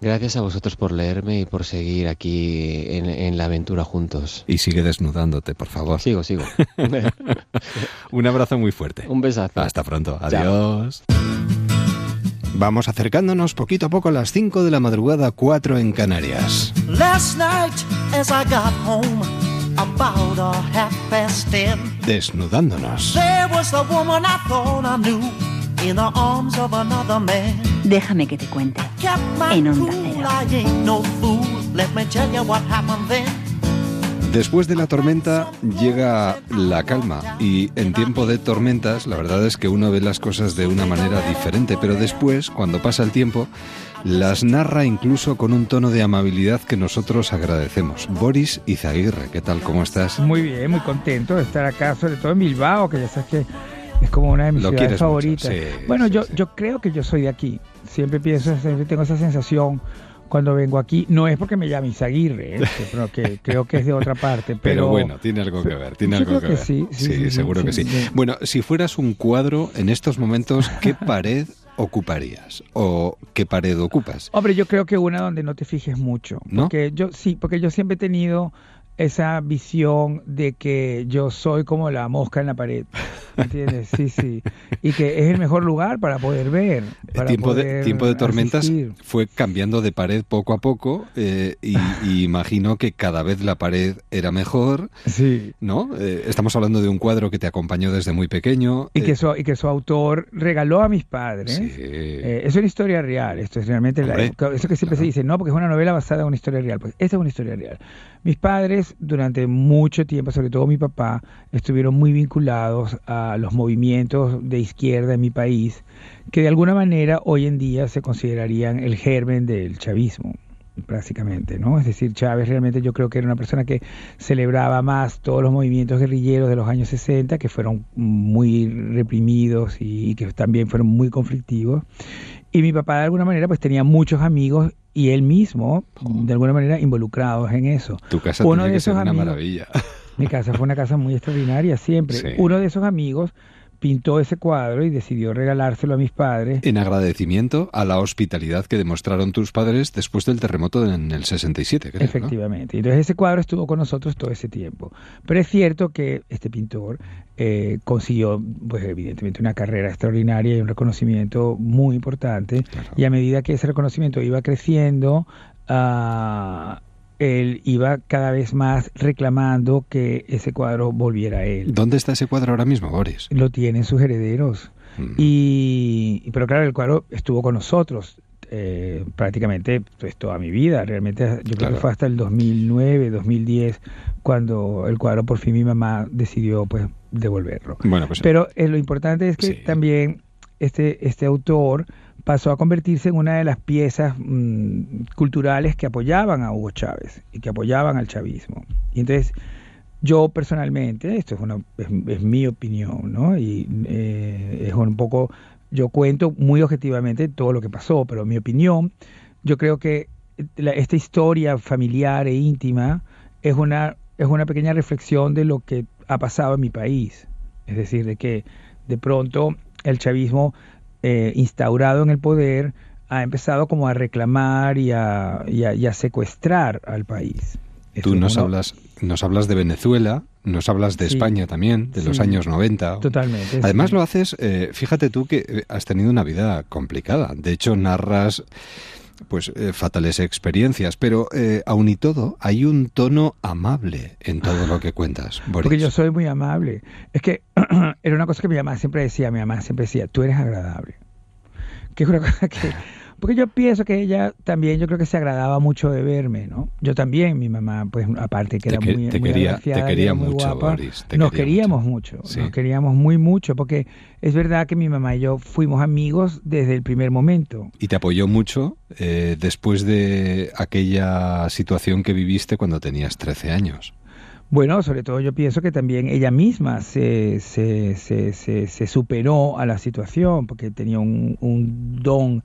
Gracias a vosotros por leerme y por seguir aquí en, la aventura juntos. Y sigue desnudándote, por favor. Sigo, sigo. Un abrazo muy fuerte. Un besazo. Hasta pronto. Adiós. Vamos acercándonos poquito a poco a las 5 de la madrugada, 4 en Canarias. Desnudándonos. Déjame que te cuente. En Onda Cero. Después de la tormenta llega la calma y en tiempo de tormentas la verdad es que uno ve las cosas de una manera diferente, pero después, cuando pasa el tiempo, las narra incluso con un tono de amabilidad que nosotros agradecemos. Boris Izaguirre, ¿qué tal? ¿Cómo estás? Muy bien, muy contento de estar acá, sobre todo en Bilbao, que ya sabes que es como una de mis ciudades favoritas. bueno, yo, yo creo que yo soy de aquí. Siempre pienso, siempre tengo esa sensación cuando vengo aquí. No es porque me llame Isaguirre, ¿eh? pero que creo que es de otra parte. Pero, bueno, tiene algo que ver, tiene algo que, ver. Sí, sí, seguro que sí. Bueno, si fueras un cuadro en estos momentos, ¿qué pared ocuparías o qué pared ocupas? Hombre, yo creo que una donde no te fijes mucho, porque yo sí, porque yo siempre he tenido esa visión de que yo soy como la mosca en la pared. ¿Entiendes? Sí, sí. Y que es el mejor lugar para poder ver. el tiempo, de, tiempo de tormentas fue cambiando de pared poco a poco eh, y, imagino que cada vez la pared era mejor. Sí. ¿No? Eh, estamos hablando de un cuadro que te acompañó desde muy pequeño. Y, que, eh, su, y que su autor regaló a mis padres. Sí. es una historia real. Esto es realmente la, eso que siempre se dice, no, porque es una novela basada en una historia real. Pues esta es una historia real. Mis padres durante mucho tiempo, sobre todo mi papá, estuvieron muy vinculados a los movimientos de izquierda en mi país, que de alguna manera hoy en día se considerarían el germen del chavismo prácticamente, ¿no? Es decir, Chávez realmente yo creo que era una persona que celebraba más todos los movimientos guerrilleros de los años 60, que fueron muy reprimidos y, que también fueron muy conflictivos. Y mi papá de alguna manera pues tenía muchos amigos y él mismo, de alguna manera, involucrados en eso. Tu casa Uno de esos una maravilla. Mi casa fue una casa muy extraordinaria siempre. Uno de esos amigos pintó ese cuadro y decidió regalárselo a mis padres. En agradecimiento a la hospitalidad que demostraron tus padres después del terremoto en el 67, creo. Efectivamente. Entonces ese cuadro estuvo con nosotros todo ese tiempo. Pero es cierto que este pintor eh, consiguió, pues evidentemente, una carrera extraordinaria y un reconocimiento muy importante. Y a medida que ese reconocimiento iba creciendo, uh, él iba cada vez más reclamando que ese cuadro volviera a él. ¿Dónde está ese cuadro ahora mismo, Boris? Lo tienen sus herederos. Mm. Y, pero claro, el cuadro estuvo con nosotros eh, prácticamente pues, toda mi vida. Realmente yo creo que fue hasta el 2009, 2010 cuando el cuadro por fin mi mamá decidió pues devolverlo. Bueno, pues, pero eh, lo importante es que también este este autor pasó a convertirse en una de las piezas mm, culturales que apoyaban a Hugo Chávez y que apoyaban al chavismo. Y entonces yo personalmente, esto es, una, es, mi opinión, ¿no? Y eh, es un poco, yo cuento muy objetivamente todo lo que pasó, pero mi opinión, yo creo que esta historia familiar e íntima es una, es una pequeña reflexión de lo que ha pasado en mi país. Es decir, de que de pronto el chavismo eh, instaurado en el poder ha empezado como a reclamar y a, secuestrar al país. Tú nos hablas, nos hablas de Venezuela, nos hablas de España también, de los años 90. Totalmente. Además lo haces, eh, fíjate tú que eh, has tenido una vida complicada. De hecho, narras pues eh, fatales experiencias, pero eh, aún y todo hay un tono amable en todo lo que cuentas. Porque yo soy muy amable. Es que era una cosa que mi mamá siempre decía, mi mamá siempre decía, tú eres agradable. Que es una cosa que porque yo pienso que ella también, yo creo que se agradaba mucho de verme, ¿no? Yo también, mi mamá, pues aparte que era muy, te quería, te quería mucho, Boris, nos queríamos mucho, nos queríamos muy mucho, porque es verdad que mi mamá y yo fuimos amigos desde el primer momento. Y te apoyó mucho eh, después de aquella situación que viviste cuando tenías 13 años. Bueno, sobre todo yo pienso que también ella misma se, se, se, se superó a la situación, porque tenía un, un don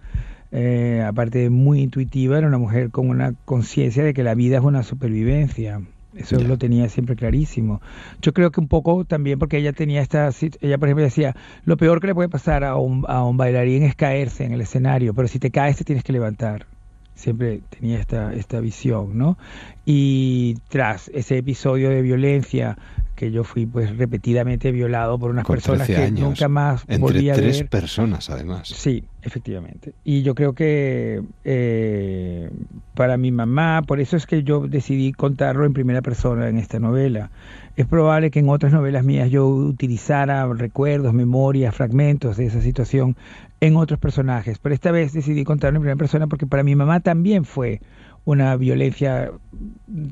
eh, aparte muy intuitiva, era una mujer con una conciencia de que la vida es una supervivencia. Eso lo tenía siempre clarísimo. Yo creo que un poco también porque ella tenía esta, ella por ejemplo decía, lo peor que le puede pasar a un, a un bailarín es caerse en el escenario, pero si te caes te tienes que levantar. Siempre tenía esta, esta visión, ¿no? Y tras ese episodio de violencia que yo fui pues repetidamente violado por unas personas que nunca más volví a tres personas además. Sí, efectivamente. Y yo creo que eh, para mi mamá, por eso es que yo decidí contarlo en primera persona en esta novela. Es probable que en otras novelas mías yo utilizara recuerdos, memorias, fragmentos de esa situación en otros personajes, pero esta vez decidí contarlo en primera persona porque para mi mamá también fue una violencia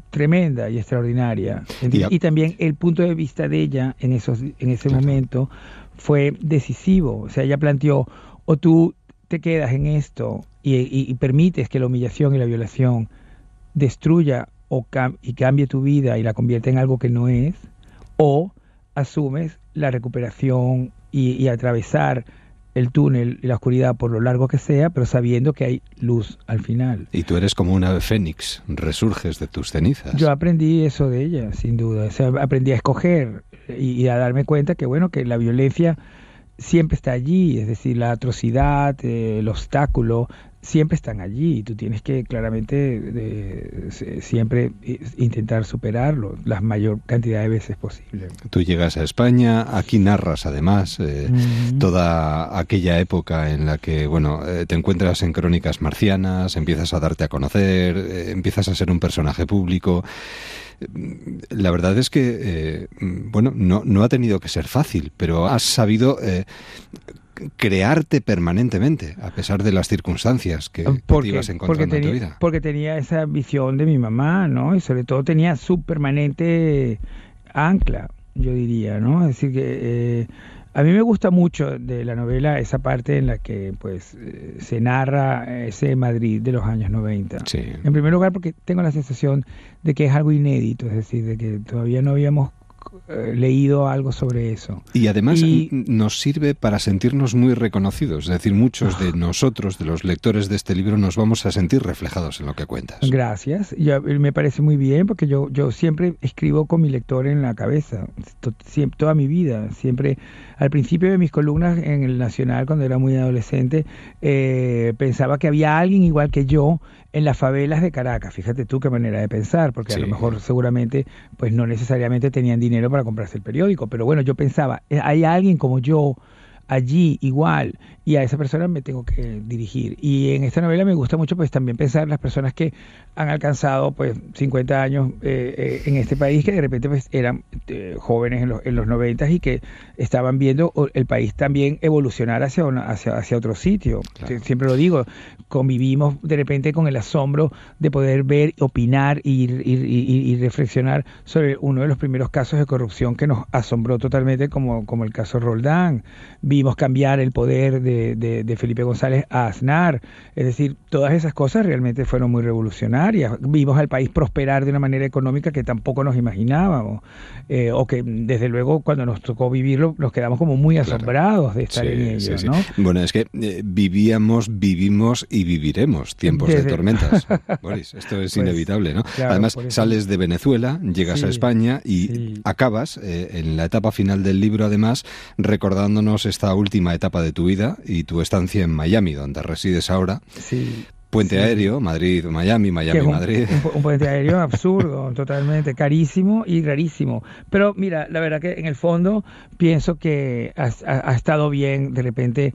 tremenda y extraordinaria. Y, también el punto de vista de ella en, esos, en ese momento fue decisivo. O sea, ella planteó, o tú te quedas en esto y, permites que la humillación y la violación destruya o y cambie tu vida y la convierte en algo que no es, o asumes la recuperación y, y atravesar el túnel y la oscuridad por lo largo que sea, pero sabiendo que hay luz al final. Y tú eres como una ave fénix, resurges de tus cenizas. Yo aprendí eso de ella, sin duda. aprendí a escoger y, a darme cuenta que, bueno, que la violencia siempre está allí, es decir, la atrocidad, eh, el obstáculo, siempre están allí y tú tienes que claramente siempre intentar superarlo la mayor cantidad de veces posible. Tú llegas a España, aquí narras además eh, toda aquella época en la que bueno eh, te encuentras en crónicas marcianas, empiezas a darte a conocer, eh, empiezas a ser un personaje público. La verdad es que, bueno, no, no ha tenido que ser fácil, pero has sabido crearte permanentemente, a pesar de las circunstancias que, porque, ibas encontrando en tu vida. Porque tenía esa visión de mi mamá, ¿no? Y sobre todo tenía su permanente ancla, yo diría, ¿no? Es decir, que eh, a mí me gusta mucho de la novela esa parte en la que pues eh, se narra ese Madrid de los años 90. En primer lugar porque tengo la sensación de que es algo inédito, es decir, de que todavía no habíamos leído algo sobre eso. Y además nos sirve para sentirnos muy reconocidos, es decir, muchos de ah. nosotros, de los lectores de este libro, nos vamos a sentir reflejados en lo que cuentas. Gracias, yo, me parece muy bien porque yo, yo siempre escribo con mi lector en la cabeza, toda mi vida, siempre al principio de mis columnas en el Nacional, cuando era muy adolescente, eh, pensaba que había alguien igual que yo en las favelas de Caracas. Fíjate tú qué manera de pensar, porque a lo mejor seguramente pues no necesariamente tenían dinero para comprarse el periódico, pero bueno, yo pensaba, eh, hay alguien como yo allí igual y a esa persona me tengo que dirigir. Y en esta novela me gusta mucho pues también pensar las personas que han alcanzado pues 50 años eh, eh, en este país que de repente pues eran eh, jóvenes en los, en los 90 y que estaban viendo el país también evolucionar hacia, hacia, hacia otro sitio. Siempre lo digo, convivimos de repente con el asombro de poder ver, opinar y, y, reflexionar sobre uno de los primeros casos de corrupción que nos asombró totalmente como, como el caso Roldán. Vimos cambiar el poder de de, Felipe González a Aznar. Es decir, todas esas cosas realmente fueron muy revolucionarias. Vimos al país prosperar de una manera económica que tampoco nos imaginábamos. Eh, o que desde luego cuando nos tocó vivirlo nos quedamos como muy asombrados de estar en ello. Bueno, es que eh, vivíamos, vivimos y viviremos tiempos de tormentas. Boris, esto es pues, inevitable, ¿no? Además, sales de Venezuela, llegas a España y acabas eh, en la etapa final del libro, además, recordándonos esta última etapa de tu vida y tu estancia en Miami, donde resides ahora. puente aéreo, Madrid-Miami, Miami-Madrid. Un, puente aéreo absurdo, totalmente carísimo y rarísimo. Pero mira, la verdad que en el fondo pienso que ha, estado bien de repente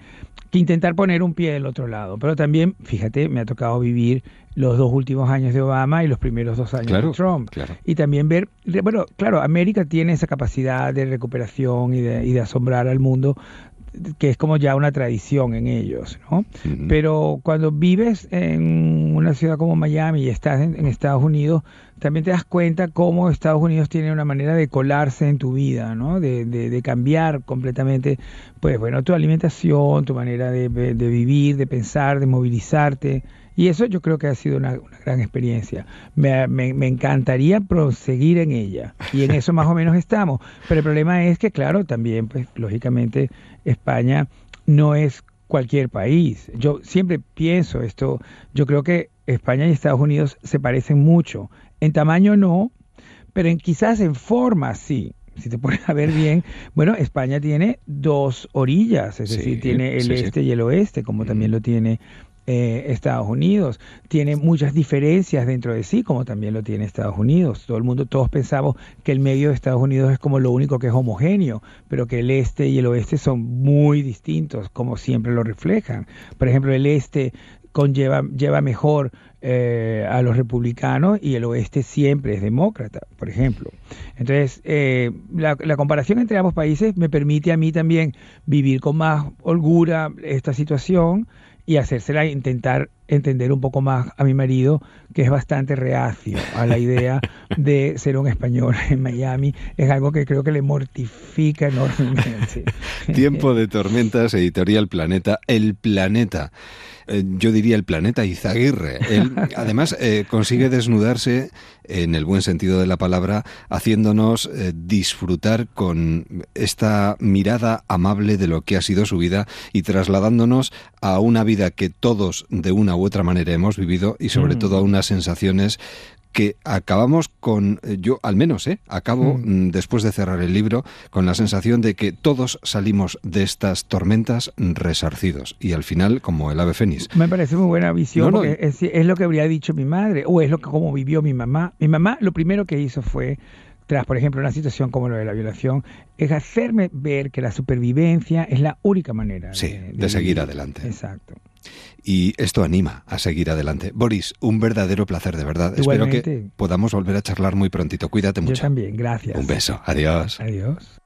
que intentar poner un pie del otro lado. Pero también, fíjate, me ha tocado vivir los dos últimos años de Obama y los primeros dos años de Trump. Y también ver, bueno, claro, América tiene esa capacidad de recuperación y de, y de asombrar al mundo que es como ya una tradición en ellos, ¿no? Pero cuando vives en una ciudad como Miami y estás en, Estados Unidos, también te das cuenta cómo Estados Unidos tiene una manera de colarse en tu vida, ¿no? De, de, cambiar completamente, pues bueno, tu alimentación, tu manera de, de, vivir, de pensar, de movilizarte. Y eso yo creo que ha sido una, gran experiencia. Me, me, me, encantaría proseguir en ella. Y en eso más o menos estamos. Pero el problema es que, claro, también, pues, lógicamente, España no es cualquier país. Yo siempre pienso esto, yo creo que España y Estados Unidos se parecen mucho. En tamaño no, pero en, quizás en forma sí. Si te pones a ver bien, bueno, España tiene dos orillas, es decir, tiene el este y el oeste, como también lo tiene eh, Estados Unidos. Tiene muchas diferencias dentro de sí, como también lo tiene Estados Unidos. Todo el mundo, todos pensamos que el medio de Estados Unidos es como lo único que es homogéneo, pero que el este y el oeste son muy distintos, como siempre lo reflejan. Por ejemplo, el este conlleva lleva mejor eh, a los republicanos y el oeste siempre es demócrata, por ejemplo. Entonces, eh, la, la, comparación entre ambos países me permite a mí también vivir con más holgura esta situación y hacérsela intentar entender un poco más a mi marido, que es bastante reacio a la idea de ser un español en Miami. Es algo que creo que le mortifica enormemente. Tiempo de tormentas, editorial Planeta, El Planeta. Eh, yo diría el planeta Izaguirre. Él, además, eh, consigue desnudarse, en el buen sentido de la palabra, haciéndonos eh, disfrutar con esta mirada amable de lo que ha sido su vida y trasladándonos a una vida que todos de una u otra manera hemos vivido y sobre mm. todo a unas sensaciones que acabamos con, eh, yo al menos, ¿eh? acabo mm. Mm, después de cerrar el libro con la sensación de que todos salimos de estas tormentas resarcidos y al final como el ave fénix. Me parece muy buena visión, porque Es, es, lo que habría dicho mi madre o es lo que como vivió mi mamá. Mi mamá lo primero que hizo fue tras, por ejemplo, una situación como lo de la violación, es hacerme ver que la supervivencia es la única manera de, seguir adelante. Exacto. Y esto anima a seguir adelante. Boris, un verdadero placer, de verdad. Espero que podamos volver a charlar muy prontito. Cuídate mucho. Yo también, gracias. Un beso. Adiós. Adiós.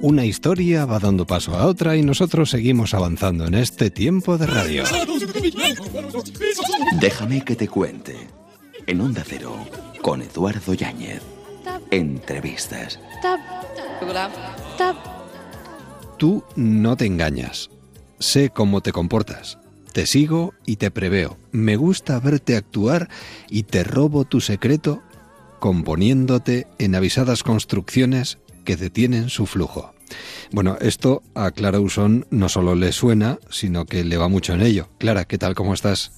Una historia va dando paso a otra y nosotros seguimos avanzando en este tiempo de radio. Déjame que te cuente en Onda Cero con Eduardo Yáñez. Entrevistas. Tú no te engañas. Sé cómo te comportas. Te sigo y te preveo. Me gusta verte actuar y te robo tu secreto componiéndote en avisadas construcciones que detienen su flujo. Bueno, esto a Clara Usón no solo le suena, sino que le va mucho en ello. Clara, ¿qué tal? ¿Cómo estás?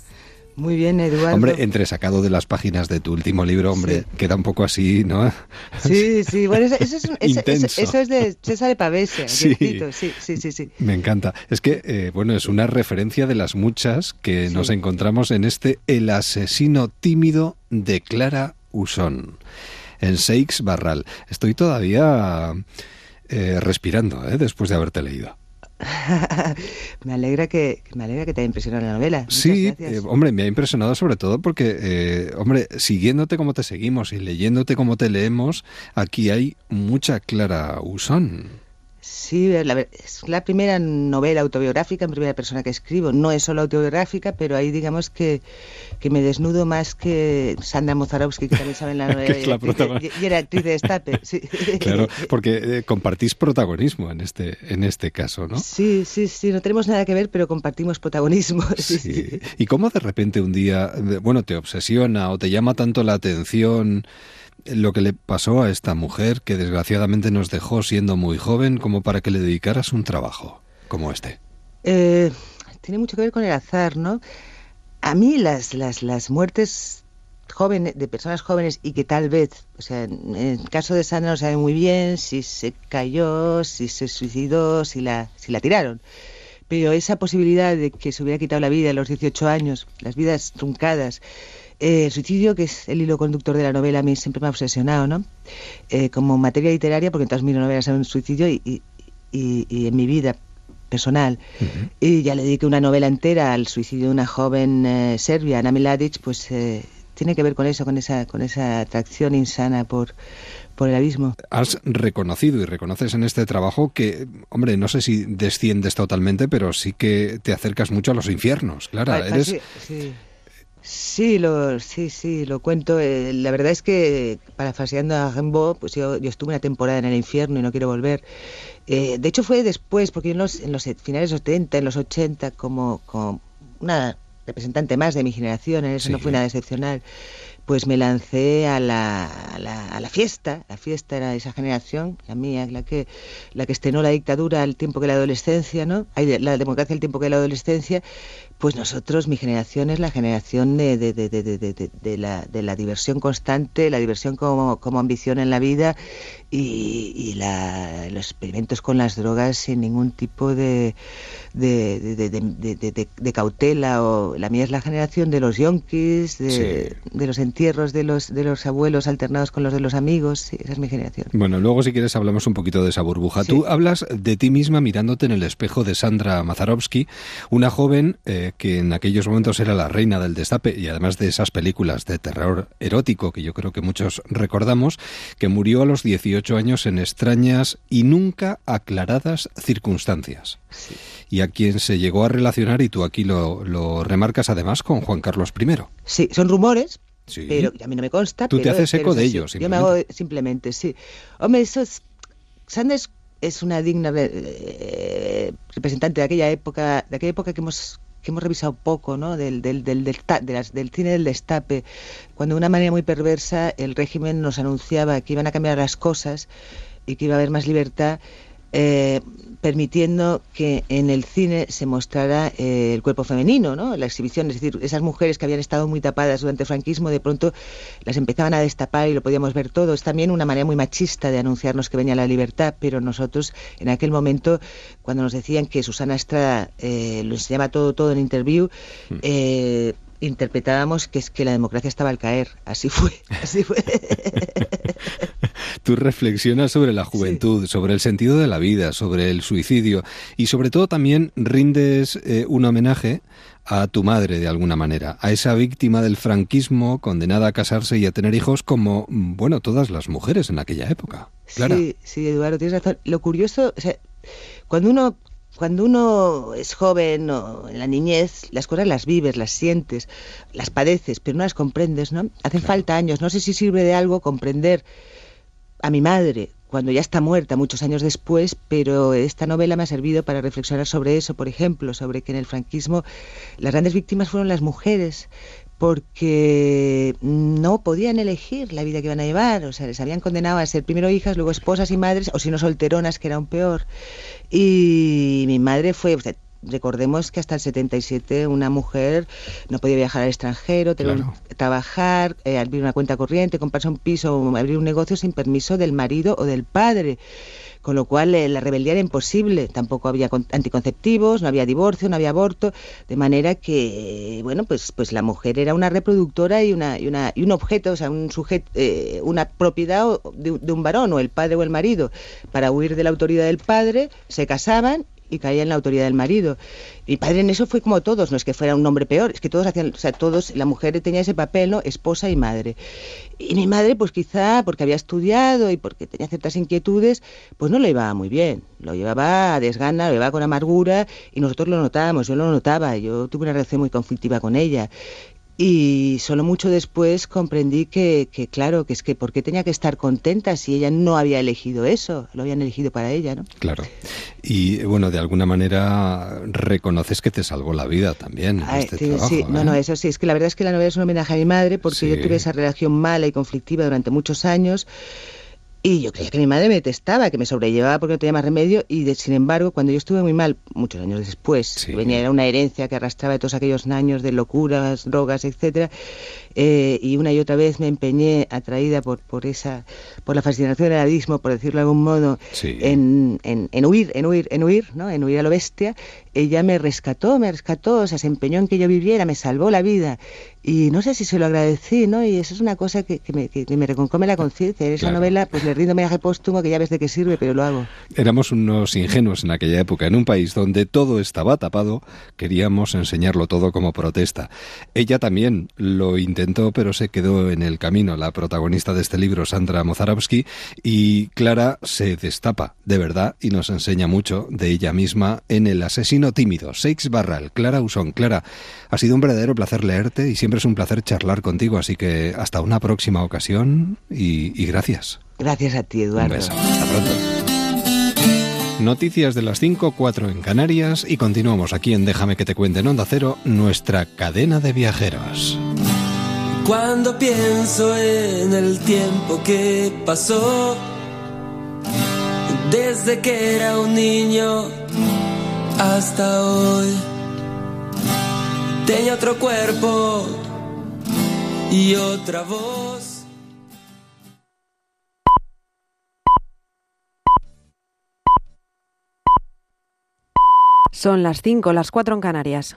Muy bien, Eduardo. Hombre, entre sacado de las páginas de tu último libro, hombre, queda un poco así, ¿no? Sí, sí, bueno, eso, es, eso, es de César Pavese, sí. sí, sí, sí, sí. Me encanta. Es que, eh, bueno, es una referencia de las muchas que nos encontramos en este El asesino tímido de Clara Usón, en Seix Barral. Estoy todavía eh, respirando, ¿eh? después de haberte leído. me alegra que me alegra que te haya impresionado la novela. sí, eh, hombre, me ha impresionado sobre todo porque, eh, hombre, siguiéndote como te seguimos y leyéndote como te leemos, aquí hay mucha clara usón. Sí, es la primera novela autobiográfica en primera persona que escribo. No es solo autobiográfica, pero ahí digamos que, que me desnudo más que Sandra Mozarowski, que también sabe la novela. y, era actriz de Estape. Claro, porque eh, compartís protagonismo en este, en este caso, ¿no? Sí, sí, sí, no tenemos nada que ver, pero compartimos protagonismo. Sí. ¿Y cómo de repente un día, bueno, te obsesiona o te llama tanto la atención? Lo que le pasó a esta mujer que desgraciadamente nos dejó siendo muy joven como para que le dedicaras un trabajo como este? Eh, tiene mucho que ver con el azar, ¿no? A mí las, las, las muertes jóvenes, de personas jóvenes y que tal vez, o sea, en el caso de Sandra no sabe muy bien si se cayó, si se suicidó, si la, si la tiraron. Pero esa posibilidad de que se hubiera quitado la vida a los 18 años, las vidas truncadas, eh, el suicidio, que es el hilo conductor de la novela, a mí siempre me ha obsesionado, ¿no? Eh, como materia literaria, porque todas mis novelas son un suicidio y, y, y, en mi vida personal. Y ya le dediqué una novela entera al suicidio de una joven eh, serbia, Ana Miladic, pues tiene que ver con eso, con esa, con esa atracción insana por, por el abismo. Has reconocido y reconoces en este trabajo que, hombre, no sé si desciendes totalmente, pero sí que te acercas mucho a los infiernos, claro. eres... Sí, lo, sí, sí, lo cuento. Eh, la verdad es que, parafraseando a Rimbaud, pues yo, yo, estuve una temporada en el infierno y no quiero volver. Eh, de hecho, fue después, porque en los, en los finales de los 70, en los 80, como, como una representante más de mi generación, en eso no fue nada excepcional, pues me lancé a la, a la, a la, fiesta. La fiesta era esa generación, la mía, la que, la que estrenó la dictadura al tiempo que la adolescencia, ¿no? La democracia al tiempo que la adolescencia. Pues nosotros, mi generación es la generación de, de, de, de la, la, diversión constante, la diversión como, como ambición en la vida y, la, los experimentos con las drogas sin ningún tipo de, de, cautela. O, la mía es la generación de los yonkis, de, los entierros de los, de los abuelos alternados con los de los amigos. esa es mi generación. Bueno, luego si quieres hablamos un poquito de esa burbuja. Tú hablas de ti misma mirándote en el espejo de Sandra Mazarovsky, una joven eh, que en aquellos momentos era la reina del destape y además de esas películas de terror erótico que yo creo que muchos recordamos, que murió a los 18 años en extrañas y nunca aclaradas circunstancias. Y a quien se llegó a relacionar, y tú aquí lo, remarcas además, con Juan Carlos I. Sí, son rumores, pero a mí no me consta. Tú te haces eco de ellos. Yo me hago simplemente, sí. Hombre, eso es... Sanders es una digna eh, representante de aquella época, de aquella época que hemos que hemos revisado poco, ¿no? Del, del, del, cine del destape, cuando de una manera muy perversa el régimen nos anunciaba que iban a cambiar las cosas y que iba a haber más libertad eh, permitiendo que en el cine se mostrara eh, el cuerpo femenino, ¿no? La exhibición, es decir, esas mujeres que habían estado muy tapadas durante el franquismo, de pronto las empezaban a destapar y lo podíamos ver todo. Es también una manera muy machista de anunciarnos que venía la libertad, pero nosotros en aquel momento, cuando nos decían que Susana Estrada eh, lo enseñaba todo, todo en interview, mm. Interpretábamos que es que la democracia estaba al caer. Así fue, así fue. Tú reflexionas sobre la juventud, sobre el sentido de la vida, sobre el suicidio y sobre todo también rindes eh, un homenaje a tu madre de alguna manera, a esa víctima del franquismo condenada a casarse y a tener hijos como, bueno, todas las mujeres en aquella época. Sí, sí, Eduardo, tienes razón. Lo curioso, o sea, cuando uno cuando uno es joven o en la niñez, las cosas las vives, las sientes, las padeces, pero no las comprendes, ¿no? Hacen falta años. No sé si sirve de algo comprender a mi madre cuando ya está muerta muchos años después, pero esta novela me ha servido para reflexionar sobre eso, por ejemplo, sobre que en el franquismo las grandes víctimas fueron las mujeres, porque no podían elegir la vida que iban a llevar, o sea, les habían condenado a ser primero hijas, luego esposas y madres, o si no solteronas, que era aún peor. Y mi madre fue, recordemos que hasta el 77 una mujer no podía viajar al extranjero, tener trabajar, eh, abrir una cuenta corriente, comprarse un piso, abrir un negocio sin permiso del marido o del padre con lo cual eh, la rebeldía era imposible, tampoco había anticonceptivos, no había divorcio, no había aborto, de manera que, bueno, pues, pues la mujer era una reproductora y, una, y, una, y un objeto, o sea, un sujeto, eh, una propiedad de, de un varón, o el padre o el marido, para huir de la autoridad del padre, se casaban y caía en la autoridad del marido. Mi padre en eso fue como todos, no es que fuera un hombre peor, es que todos hacían, o sea, todos, la mujer tenía ese papel, ¿no? Esposa y madre. Y mi madre, pues quizá porque había estudiado y porque tenía ciertas inquietudes, pues no lo llevaba muy bien. Lo llevaba a desgana, lo llevaba con amargura y nosotros lo notábamos, yo lo notaba, yo tuve una relación muy conflictiva con ella. Y solo mucho después comprendí que, que, claro, que es que ¿por qué tenía que estar contenta si ella no había elegido eso? Lo habían elegido para ella, ¿no? Claro. Y bueno, de alguna manera reconoces que te salvó la vida también. En este sí, sí. no, no, ¿eh? eso sí. Es que la verdad es que la novela es un homenaje a mi madre porque yo tuve esa relación mala y conflictiva durante muchos años. Y yo creía que mi madre me detestaba, que me sobrellevaba porque no tenía más remedio. Y de, sin embargo, cuando yo estuve muy mal, muchos años después, venía era una herencia que arrastraba de todos aquellos años de locuras, drogas, etcétera. Eh, y una y otra vez me empeñé, atraída por, por esa, por la fascinación del abismo, por decirlo de algún modo, en, en, en, huir, en huir, en huir, ¿no? En huir a lo bestia, ella me rescató, me rescató, o sea, se empeñó en que yo viviera, me salvó la vida y no sé si se lo agradecí, ¿no? Y eso es una cosa que, me, que, me reconcome la conciencia. Esa novela, pues le rindo homenaje póstumo que ya ves de qué sirve, pero lo hago. Éramos unos ingenuos en aquella época. En un país donde todo estaba tapado, queríamos enseñarlo todo como protesta. Ella también lo intentó, pero se quedó en el camino, la protagonista de este libro, Sandra Mozarovsky, y Clara se destapa, de verdad, y nos enseña mucho de ella misma en El asesino tímido, Seix Barral. Clara Usón. Clara, ha sido un verdadero placer leerte y siempre es un placer charlar contigo, así que hasta una próxima ocasión y, gracias. Gracias a ti, Eduardo. Hasta pronto. Noticias de las 5, 4 en Canarias y continuamos aquí en Déjame que te cuente en Onda Cero, nuestra cadena de viajeros. Cuando pienso en el tiempo que pasó, desde que era un niño hasta hoy tenía otro cuerpo y otra voz. Son las 5, las 4 en Canarias.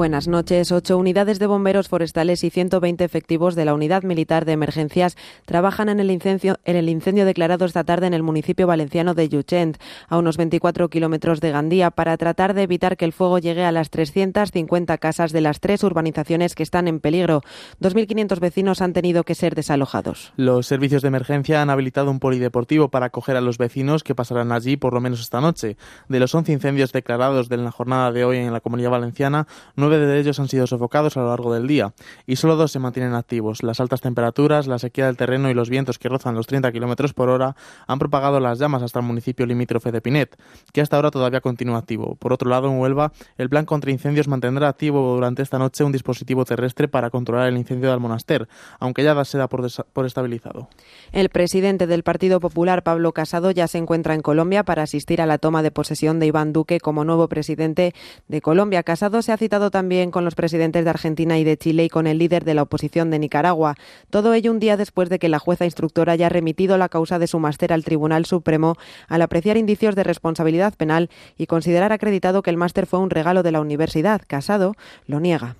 Buenas noches. Ocho unidades de bomberos forestales y 120 efectivos de la Unidad Militar de Emergencias trabajan en el incendio, en el incendio declarado esta tarde en el municipio valenciano de Yuchent, a unos 24 kilómetros de Gandía, para tratar de evitar que el fuego llegue a las 350 casas de las tres urbanizaciones que están en peligro. 2.500 vecinos han tenido que ser desalojados. Los servicios de emergencia han habilitado un polideportivo para acoger a los vecinos que pasarán allí por lo menos esta noche. De los 11 incendios declarados de la jornada de hoy en la Comunidad Valenciana, Nueve de ellos han sido sofocados a lo largo del día y solo dos se mantienen activos. Las altas temperaturas, la sequía del terreno y los vientos que rozan los 30 kilómetros por hora han propagado las llamas hasta el municipio limítrofe de Pinet, que hasta ahora todavía continúa activo. Por otro lado, en Huelva, el plan contra incendios mantendrá activo durante esta noche un dispositivo terrestre para controlar el incendio del monaster, aunque ya se da por, por estabilizado. El presidente del Partido Popular, Pablo Casado, ya se encuentra en Colombia para asistir a la toma de posesión de Iván Duque como nuevo presidente de Colombia. Casado se ha citado también con los presidentes de Argentina y de Chile y con el líder de la oposición de Nicaragua. Todo ello un día después de que la jueza instructora haya remitido la causa de su máster al Tribunal Supremo al apreciar indicios de responsabilidad penal y considerar acreditado que el máster fue un regalo de la universidad. Casado lo niega.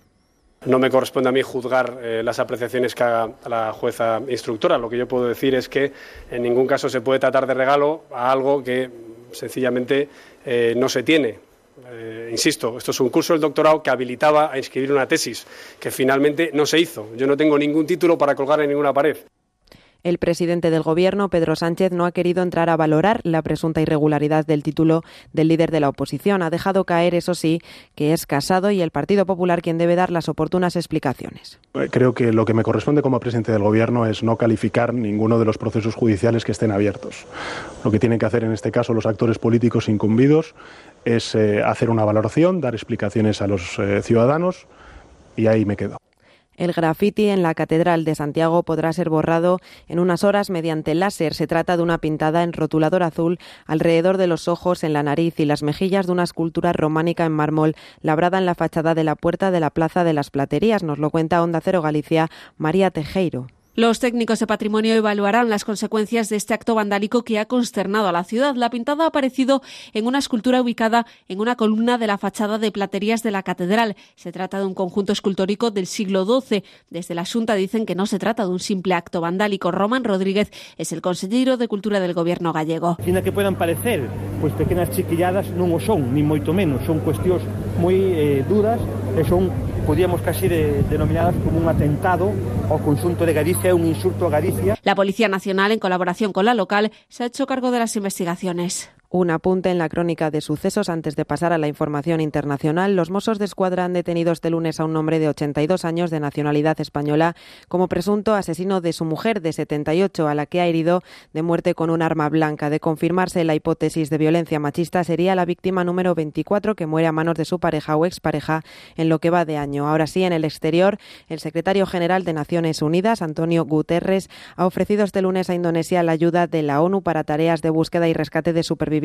No me corresponde a mí juzgar eh, las apreciaciones que haga la jueza instructora. Lo que yo puedo decir es que en ningún caso se puede tratar de regalo a algo que sencillamente eh, no se tiene. Eh, insisto, esto es un curso del doctorado que habilitaba a inscribir una tesis, que finalmente no se hizo. Yo no tengo ningún título para colgar en ninguna pared. El presidente del Gobierno, Pedro Sánchez, no ha querido entrar a valorar la presunta irregularidad del título del líder de la oposición. Ha dejado caer, eso sí, que es Casado y el Partido Popular quien debe dar las oportunas explicaciones. Creo que lo que me corresponde como presidente del Gobierno es no calificar ninguno de los procesos judiciales que estén abiertos. Lo que tienen que hacer en este caso los actores políticos incumbidos es eh, hacer una valoración, dar explicaciones a los eh, ciudadanos y ahí me quedo. El graffiti en la Catedral de Santiago podrá ser borrado en unas horas mediante láser. Se trata de una pintada en rotulador azul alrededor de los ojos, en la nariz y las mejillas de una escultura románica en mármol labrada en la fachada de la puerta de la Plaza de las Platerías. Nos lo cuenta Onda Cero Galicia, María Tejeiro. Los técnicos de patrimonio evaluarán las consecuencias de este acto vandálico que ha consternado a la ciudad. La pintada ha aparecido en una escultura ubicada en una columna de la fachada de platerías de la catedral. Se trata de un conjunto escultórico del siglo XII. Desde la Junta dicen que no se trata de un simple acto vandálico. Román Rodríguez es el consejero de Cultura del gobierno gallego. Tiene que puedan parecer pues pequeñas chiquilladas no son, ni moito menos. Son cuestiones muy eh, duras e son podríamos casi de, denominadas como un atentado o conjunto de Galicia, La Policía Nacional, en colaboración con la local, se ha hecho cargo de las investigaciones. Un apunte en la crónica de sucesos antes de pasar a la información internacional. Los Mossos de Escuadra han detenido este lunes a un hombre de 82 años de nacionalidad española como presunto asesino de su mujer de 78, a la que ha herido de muerte con un arma blanca. De confirmarse la hipótesis de violencia machista, sería la víctima número 24 que muere a manos de su pareja o expareja en lo que va de año. Ahora sí, en el exterior, el secretario general de Naciones Unidas, Antonio Guterres, ha ofrecido este lunes a Indonesia la ayuda de la ONU para tareas de búsqueda y rescate de supervivientes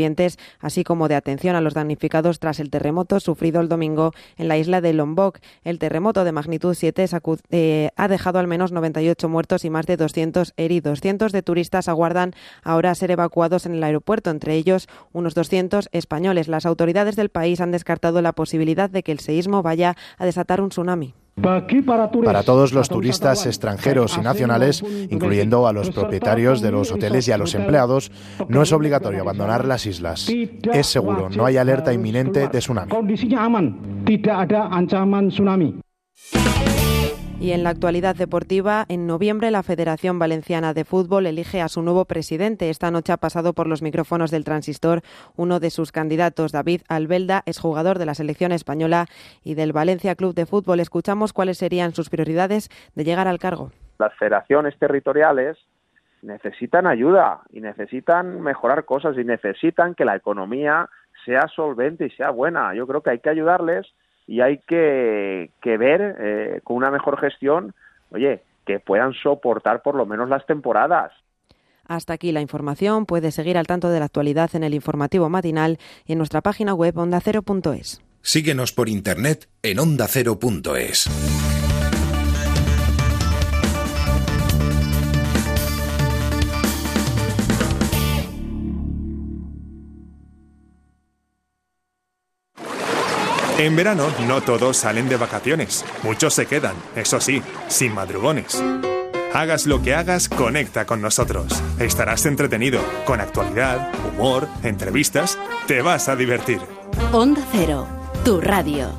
así como de atención a los damnificados tras el terremoto sufrido el domingo en la isla de Lombok. El terremoto de magnitud 7 eh, ha dejado al menos 98 muertos y más de 200 heridos. Cientos de turistas aguardan ahora ser evacuados en el aeropuerto, entre ellos unos 200 españoles. Las autoridades del país han descartado la posibilidad de que el seísmo vaya a desatar un tsunami. Para todos los turistas extranjeros y nacionales, incluyendo a los propietarios de los hoteles y a los empleados, no es obligatorio abandonar las islas. Es seguro, no hay alerta inminente de tsunami. Y en la actualidad deportiva, en noviembre la Federación Valenciana de Fútbol elige a su nuevo presidente. Esta noche ha pasado por los micrófonos del transistor uno de sus candidatos, David Albelda, es jugador de la selección española y del Valencia Club de Fútbol. Escuchamos cuáles serían sus prioridades de llegar al cargo. Las federaciones territoriales necesitan ayuda y necesitan mejorar cosas y necesitan que la economía sea solvente y sea buena. Yo creo que hay que ayudarles y hay que, ver eh, con una mejor gestión, oye, que puedan soportar por lo menos las temporadas. Hasta aquí la información. Puede seguir al tanto de la actualidad en el informativo matinal y en nuestra página web ondacero.es. Síguenos por internet en ondacero.es. En verano no todos salen de vacaciones, muchos se quedan, eso sí, sin madrugones. Hagas lo que hagas, conecta con nosotros. Estarás entretenido, con actualidad, humor, entrevistas, te vas a divertir. Onda Cero, tu radio.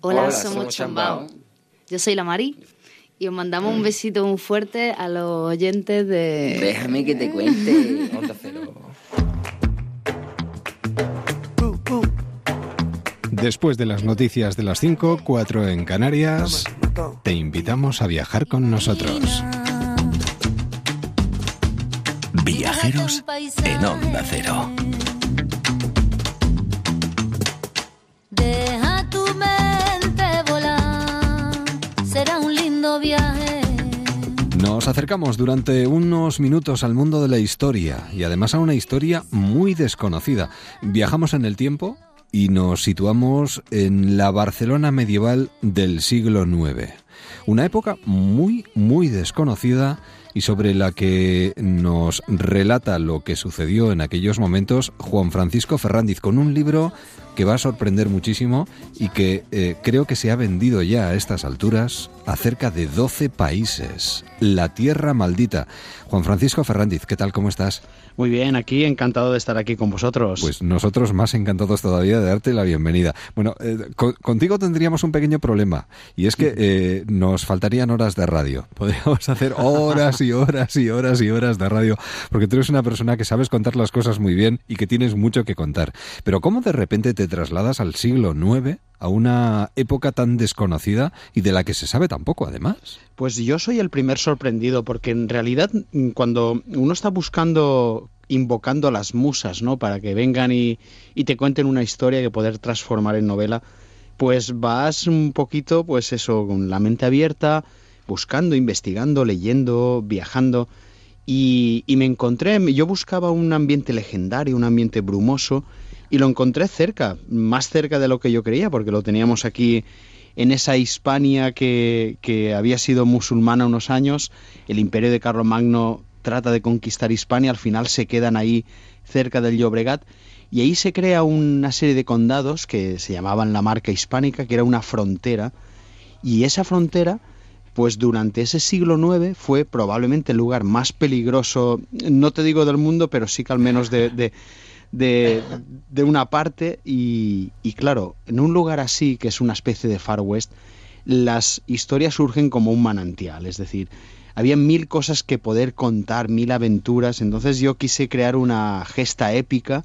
Hola, somos Chambao. Yo soy la Mari y os mandamos un besito muy fuerte a los oyentes de... Déjame que te cuente. Después de las noticias de las 5, 4 en Canarias, te invitamos a viajar con nosotros. Viajeros en Onda Cero. Nos acercamos durante unos minutos al mundo de la historia y además a una historia muy desconocida. Viajamos en el tiempo y nos situamos en la Barcelona medieval del siglo IX. Una época muy, muy desconocida y sobre la que nos relata lo que sucedió en aquellos momentos Juan Francisco Ferrandiz con un libro que va a sorprender muchísimo y que eh, creo que se ha vendido ya a estas alturas a cerca de 12 países. La Tierra Maldita. Juan Francisco Ferrandiz, ¿qué tal? ¿Cómo estás? Muy bien, aquí encantado de estar aquí con vosotros. Pues nosotros más encantados todavía de darte la bienvenida. Bueno, eh, contigo tendríamos un pequeño problema y es que eh, nos faltarían horas de radio. Podríamos hacer horas y horas y horas y horas de radio porque tú eres una persona que sabes contar las cosas muy bien y que tienes mucho que contar. Pero ¿cómo de repente te trasladas al siglo IX? a una época tan desconocida y de la que se sabe tan poco, además. Pues yo soy el primer sorprendido, porque en realidad mm, cuando uno está buscando invocando a las musas, ¿no? Para que vengan y, y, te cuenten una historia que poder transformar en novela, pues vas un poquito, pues eso, con la mente abierta, buscando, investigando, leyendo, viajando. Y, y me encontré, yo buscaba un ambiente legendario, un ambiente brumoso, y lo encontré cerca, más cerca de lo que yo creía, porque lo teníamos aquí en esa Hispania que, que había sido musulmana unos años, el imperio de Carlomagno trata de conquistar Hispania, al final se quedan ahí cerca del Llobregat, y ahí se crea una serie de condados que se llamaban la marca hispánica, que era una frontera, y esa frontera, pues durante ese siglo IX fue probablemente el lugar más peligroso, no te digo del mundo, pero sí que al menos de de, una parte y, claro, en un lugar así, que es una especie de Far West, las historias surgen como un manantial, es decir, había mil cosas que poder contar, mil aventuras, entonces yo quise crear una gesta épica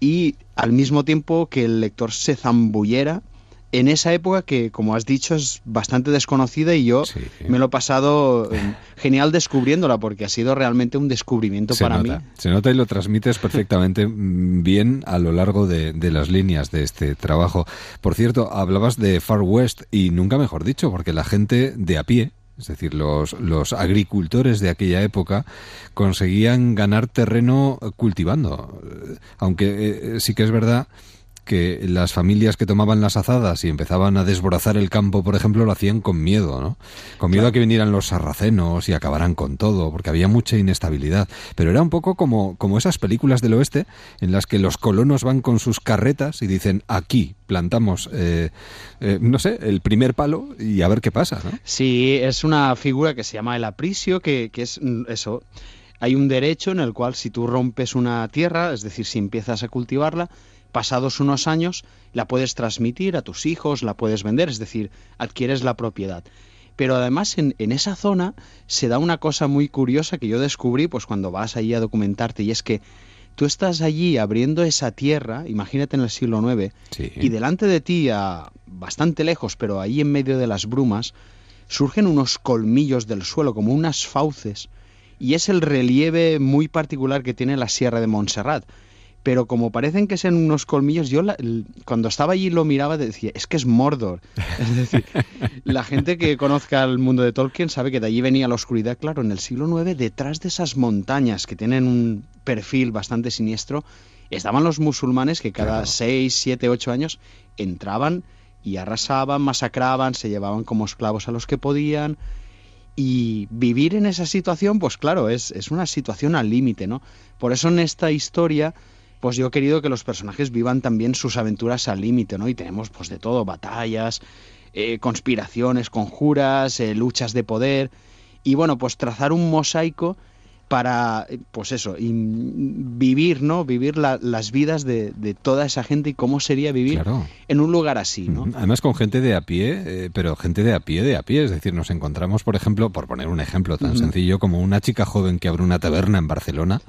y al mismo tiempo que el lector se zambullera en esa época que, como has dicho, es bastante desconocida y yo me lo he pasado eh, genial descubriéndola porque ha sido realmente un descubrimiento para mí. Se nota y lo transmites perfectamente bien a lo largo de, las líneas de este trabajo. Por cierto, hablabas de Far West y nunca mejor dicho, porque la gente de a pie, es decir, los, los agricultores de aquella época conseguían ganar terreno cultivando. Aunque eh, sí que es verdad que las familias que tomaban las azadas y empezaban a desbrozar el campo, por ejemplo, lo hacían con miedo, ¿no? Con miedo a que vinieran los sarracenos y acabaran con todo, porque había mucha inestabilidad. Pero era un poco como, como esas películas del oeste en las que los colonos van con sus carretas y dicen, aquí plantamos, eh, eh, no sé, el primer palo y a ver qué pasa, ¿no? Sí, es una figura que se llama el apricio, que, que es mm, eso hay un derecho en el cual si tú rompes una tierra, es decir, si empiezas a cultivarla, pasados unos años la puedes transmitir a tus hijos, la puedes vender, es decir, adquieres la propiedad. Pero además en, esa zona se da una cosa muy curiosa que yo descubrí pues cuando vas allí a documentarte y es que tú estás allí abriendo esa tierra, imagínate en el siglo IX, y delante de ti, a bastante lejos, pero ahí en medio de las brumas, surgen unos colmillos del suelo, como unas fauces, y es el relieve muy particular que tiene la Sierra de Montserrat pero como parecen que sean unos colmillos, yo cuando estaba allí lo miraba decía, es que es Mordor. Es decir, la gente que conozca el mundo de Tolkien sabe que de allí venía la oscuridad. Claro, en el siglo IX, detrás de esas montañas que tienen un perfil bastante siniestro, estaban los musulmanes que cada seis, siete, ocho años entraban y arrasaban, masacraban, se llevaban como esclavos a los que podían. Y vivir en esa situación, pues claro, es, es una situación al límite, ¿no? Por eso en esta historia pues yo he querido que los personajes vivan también sus aventuras al límite, ¿no? Y tenemos pues de todo, batallas, eh, conspiraciones, conjuras, eh, luchas de poder y bueno, pues trazar un mosaico para, eh, pues eso, vivir, ¿no? Vivir las vidas de, toda esa gente y cómo sería vivir en un lugar así, ¿no? Además con gente de a pie, pero gente de a pie, de a pie. Es decir, nos encontramos, por ejemplo, por poner un ejemplo tan sencillo como una chica joven que abre una taberna en Barcelona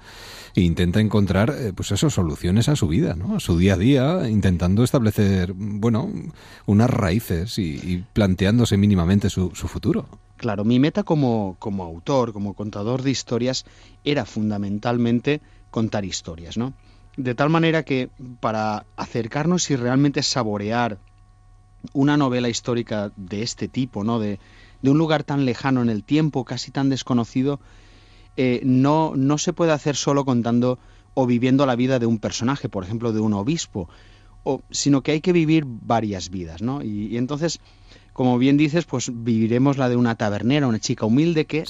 e intenta encontrar, eh, pues eso, soluciones a su vida, ¿no? A su día a día, intentando establecer, bueno, unas raíces y, planteándose mínimamente su, su futuro. Claro, mi meta como, como autor, como contador de historias, era fundamentalmente contar historias, ¿no? De tal manera que para acercarnos y realmente saborear una novela histórica de este tipo, ¿no? De, de un lugar tan lejano en el tiempo, casi tan desconocido, eh, no, no se puede hacer solo contando o viviendo la vida de un personaje, por ejemplo, de un obispo, o, sino que hay que vivir varias vidas, ¿no? Y, entonces, como bien dices, pues viviremos la de una tabernera, una chica humilde que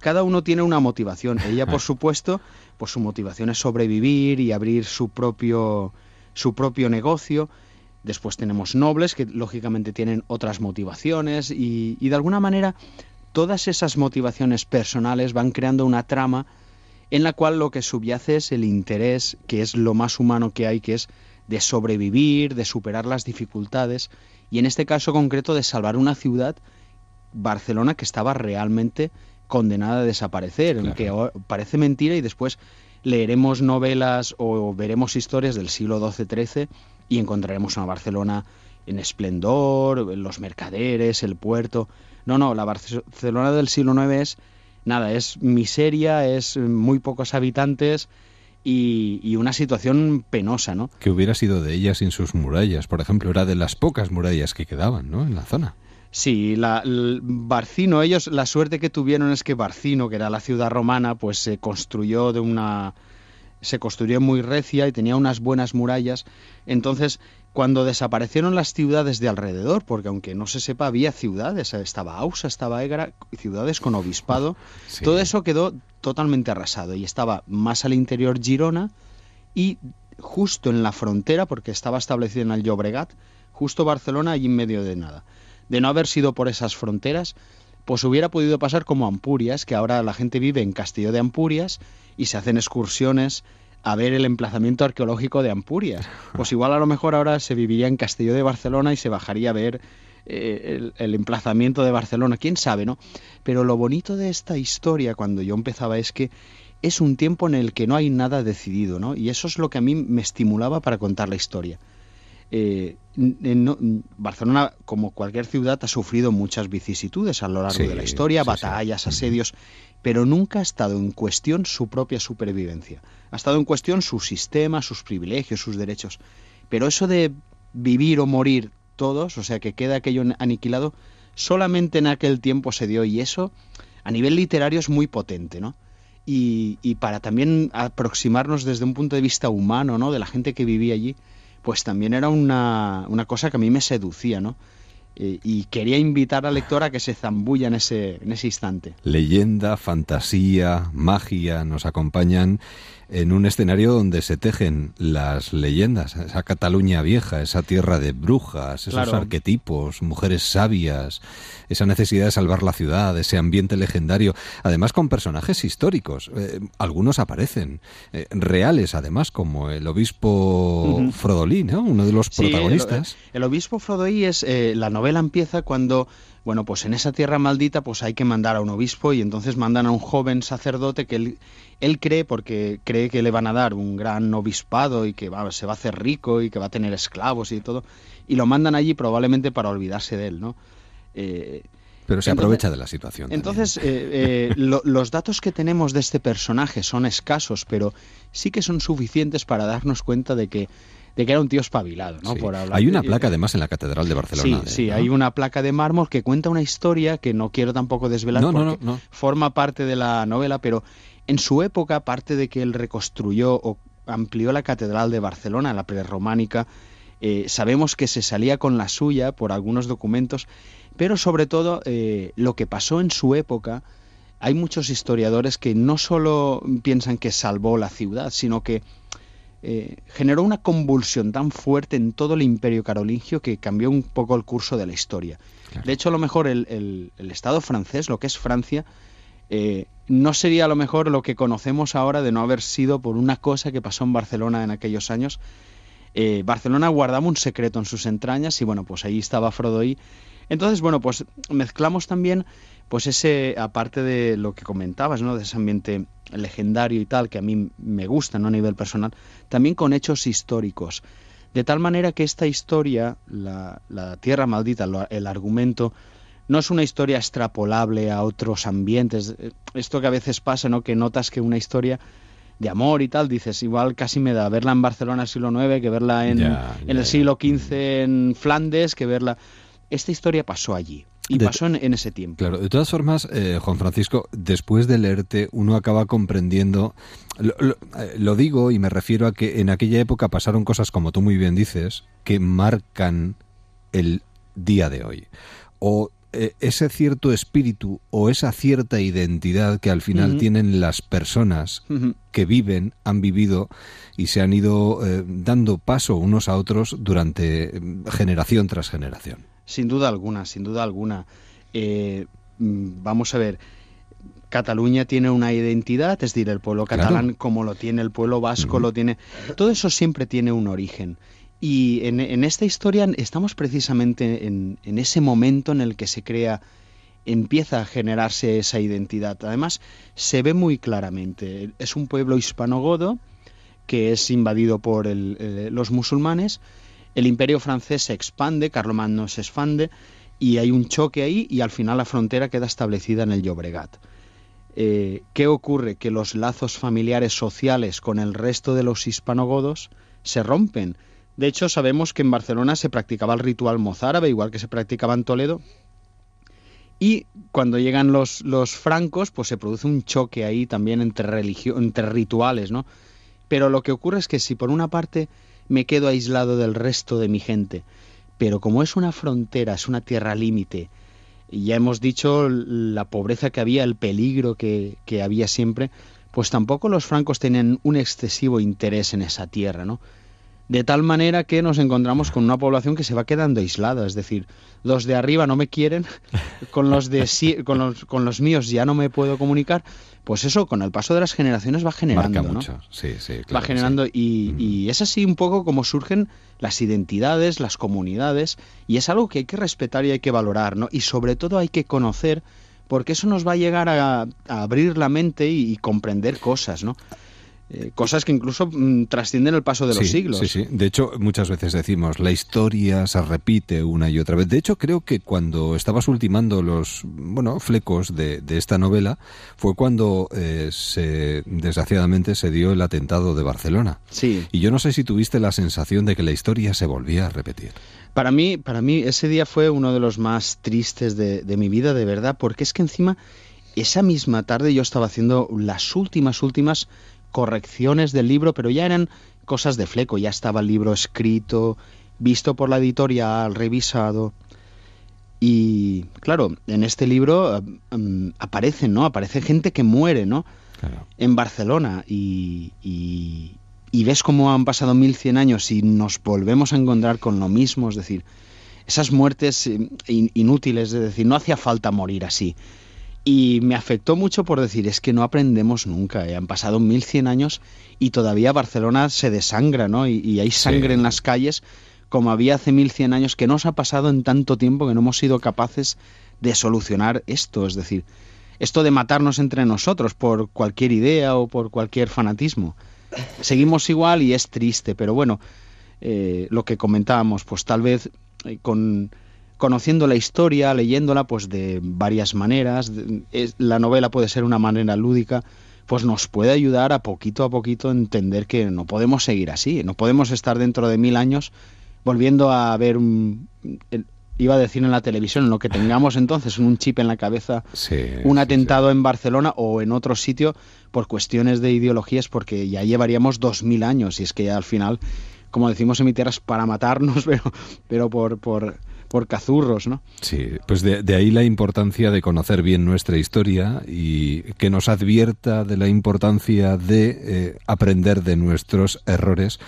cada uno tiene una motivación. Ella, por supuesto, pues su motivación es sobrevivir y abrir su propio, su propio negocio. Después tenemos nobles que lógicamente tienen otras motivaciones y, y de alguna manera todas esas motivaciones personales van creando una trama en la cual lo que subyace es el interés, que es lo más humano que hay, que es de sobrevivir, de superar las dificultades, y en este caso concreto de salvar una ciudad, Barcelona, que estaba realmente condenada a desaparecer, que parece mentira y después leeremos novelas o veremos historias del siglo XII-XIII y encontraremos una Barcelona en esplendor, los mercaderes, el puerto. No, no, la Barcelona del siglo IX es nada, es miseria, es muy pocos habitantes y, una situación penosa, ¿no? Que hubiera sido de ella sin sus murallas, por ejemplo, era de las pocas murallas que quedaban, ¿no? En la zona. Sí, la, Barcino, ellos la suerte que tuvieron es que Barcino, que era la ciudad romana, pues se construyó de una se construyó muy recia y tenía unas buenas murallas. Entonces, cuando desaparecieron las ciudades de alrededor, porque aunque no se sepa, había ciudades, estaba Ausa, estaba Egra, ciudades con obispado, todo eso quedó totalmente arrasado y estaba más al interior Girona y justo en la frontera, porque estaba establecido en el Llobregat, justo Barcelona allí en medio de nada. De no haber sido por esas fronteras, pues hubiera podido pasar como Ampurias, que ahora la gente vive en Castillo de Ampurias y se hacen excursiones a ver el emplazamiento arqueológico de Ampurias. Pues igual a lo mejor ahora se viviría en Castillo de Barcelona y se bajaría a ver eh, el, emplazamiento de Barcelona, quién sabe, ¿no? Pero lo bonito de esta historia cuando yo empezaba es que es un tiempo en el que no hay nada decidido, ¿no? Y eso es lo que a mí me estimulaba para contar la historia. Eh, Barcelona, como cualquier ciudad, ha sufrido muchas vicisitudes a lo largo de la historia, batallas, asedios, pero nunca ha estado en cuestión su propia supervivencia. Ha estado en cuestión su sistema, sus privilegios, sus derechos. Pero eso de vivir o morir todos, o sea, que queda aquello aniquilado, solamente en aquel tiempo se dio y eso a nivel literario es muy potente, ¿no? Y, y, para también aproximarnos desde un punto de vista humano, ¿no? De la gente que vivía allí, pues también era una, una cosa que a mí me seducía, ¿no? Eh, y quería invitar al lector a que se zambulla en ese, en ese instante. Leyenda, fantasía, magia nos acompañan en un escenario donde se tejen las leyendas, esa Cataluña vieja, esa tierra de brujas, esos arquetipos, mujeres sabias, esa necesidad de salvar la ciudad, ese ambiente legendario, además con personajes históricos. Eh, algunos aparecen, eh, reales además, como el obispo Frodolí, uno de los protagonistas. El, obispo Frodolí es, eh, la novela empieza cuando bueno, pues en esa tierra maldita pues hay que mandar a un obispo y entonces mandan a un joven sacerdote que él, él cree, porque cree que le van a dar un gran obispado y que va, se va a hacer rico y que va a tener esclavos y todo, y lo mandan allí probablemente para olvidarse de él, ¿no? Eh, pero se aprovecha de la situación. Entonces, eh, eh, los datos que tenemos de este personaje son escasos, pero sí que son suficientes para darnos cuenta de que de que era un tío espabilado, ¿no? hay una placa además en la Catedral de Barcelona. Sí, sí, hay una placa de mármol que cuenta una historia que no quiero tampoco desvelar porque forma parte de la novela, pero en su época, aparte de que él reconstruyó o amplió la Catedral de Barcelona, la prerrománica, eh, sabemos que se salía con la suya por algunos documentos, pero sobre todo eh, lo que pasó en su época, hay muchos historiadores que no solo piensan que salvó la ciudad, sino que eh, generó una convulsión tan fuerte en todo el imperio carolingio que cambió un poco el curso de la historia. De hecho, a lo mejor el, Estado francés, lo que es Francia, eh, no sería a lo mejor lo que conocemos ahora de no haber sido por una cosa que pasó en Barcelona en aquellos años. Eh, Barcelona guardaba un secreto en sus entrañas y bueno, pues ahí estaba Frodoy. Entonces, bueno, pues mezclamos también pues ese, aparte de lo que comentabas, ¿no? De ese ambiente legendario y tal, que a mí me gusta, ¿no? A nivel personal, también con hechos históricos. De tal manera que esta historia, la, Tierra Maldita, el argumento, no es una historia extrapolable a otros ambientes. Esto que a veces pasa, ¿no? Que notas que una historia de amor y tal, dices, igual casi me da verla en Barcelona el siglo IX que verla en, en el siglo XV en Flandes, que verla... Esta historia pasó allí. Y pasó en, ese tiempo. Claro, de todas formas, eh, Juan Francisco, después de leerte, uno acaba comprendiendo. Eh, lo, digo y me refiero a que en aquella época pasaron cosas, como tú muy bien dices, que marcan el día de hoy. O eh, ese cierto espíritu o esa cierta identidad que al final tienen las personas que viven, han vivido y se han ido dando paso unos a otros durante generación tras generación. Sin duda alguna, sin duda alguna. Eh, mm, vamos a ver, Cataluña tiene una identidad, es decir, el pueblo catalán como lo tiene el pueblo vasco, lo tiene... Todo eso siempre tiene un origen. Y en, esta historia estamos precisamente en, ese momento en el que se crea, empieza a generarse esa identidad. Además, se ve muy claramente. Es un pueblo hispanogodo que es invadido por eh, los musulmanes, el imperio francés se expande, Carlomagno se expande y hay un choque ahí y al final la frontera queda establecida en el Llobregat. Eh, ¿Qué ocurre? Que los lazos familiares sociales con el resto de los hispanogodos se rompen. De hecho, sabemos que en Barcelona se practicaba el ritual mozárabe, igual que se practicaba en Toledo. Y cuando llegan los, los francos, pues se produce un choque ahí también entre, entre rituales, ¿no? Pero lo que ocurre es que si por una parte me quedo aislado del resto de mi gente. Pero como es una frontera, es una tierra límite, ya hemos dicho la pobreza que había, el peligro que, que había siempre, pues tampoco los francos tenían un excesivo interés en esa tierra, ¿no? De tal manera que nos encontramos con una población que se va quedando aislada, es decir, los de arriba no me quieren, con los de con los, con los míos ya no me puedo comunicar, pues eso con el paso de las generaciones va generando, ¿no? Sí, sí, va generando y, y, es así un poco como surgen las identidades, las comunidades y es algo que hay que respetar y hay que valorar, ¿no? Y sobre todo hay que conocer porque eso nos va a llegar a, abrir la mente y, y comprender cosas, ¿no? Eh, cosas que incluso mm, trascienden el paso de los siglos. Sí, sí. De hecho, muchas veces decimos, la historia se repite una y otra vez. De hecho, creo que cuando estabas ultimando los bueno flecos de, esta novela, fue cuando eh, se, desgraciadamente se dio el atentado de Barcelona. Sí. Y yo no sé si tuviste la sensación de que la historia se volvía a repetir. Para mí, para mí ese día fue uno de los más tristes de, de mi vida, de verdad, porque es que encima esa misma tarde yo estaba haciendo las últimas, últimas correcciones del libro, pero ya eran cosas de fleco, ya estaba el libro escrito, visto por la editorial, revisado. Y claro, en este libro um, aparecen, ¿no? Aparece gente que muere, ¿no? En Barcelona y, y, ves cómo han pasado 1100 años y nos volvemos a encontrar con lo mismo, es decir, esas muertes eh, inútiles, es decir, no hacía falta morir así. Y me afectó mucho por decir, es que no aprendemos nunca. ¿eh? Han pasado 1100 años y todavía Barcelona se desangra, ¿no? Y, hay sangre en las calles como había hace 1100 años, que nos ha pasado en tanto tiempo que no hemos sido capaces de solucionar esto. Es decir, esto de matarnos entre nosotros por cualquier idea o por cualquier fanatismo. Seguimos igual y es triste, pero bueno, eh, lo que comentábamos, pues tal vez eh, con conociendo la historia, leyéndola pues de varias maneras, la novela puede ser una manera lúdica, pues nos puede ayudar a poquito a poquito entender que no podemos seguir así, no podemos estar dentro de mil años volviendo a ver un, iba a decir en la televisión, lo que tengamos entonces un chip en la cabeza, un atentado en Barcelona o en otro sitio por cuestiones de ideologías, porque ya llevaríamos dos mil años. Y es que al final, como decimos en mi tierra, es para matarnos, pero, pero por, por por cazurros, ¿no? Sí, pues de, ahí la importancia de conocer bien nuestra historia y que nos advierta de la importancia de eh, aprender de nuestros errores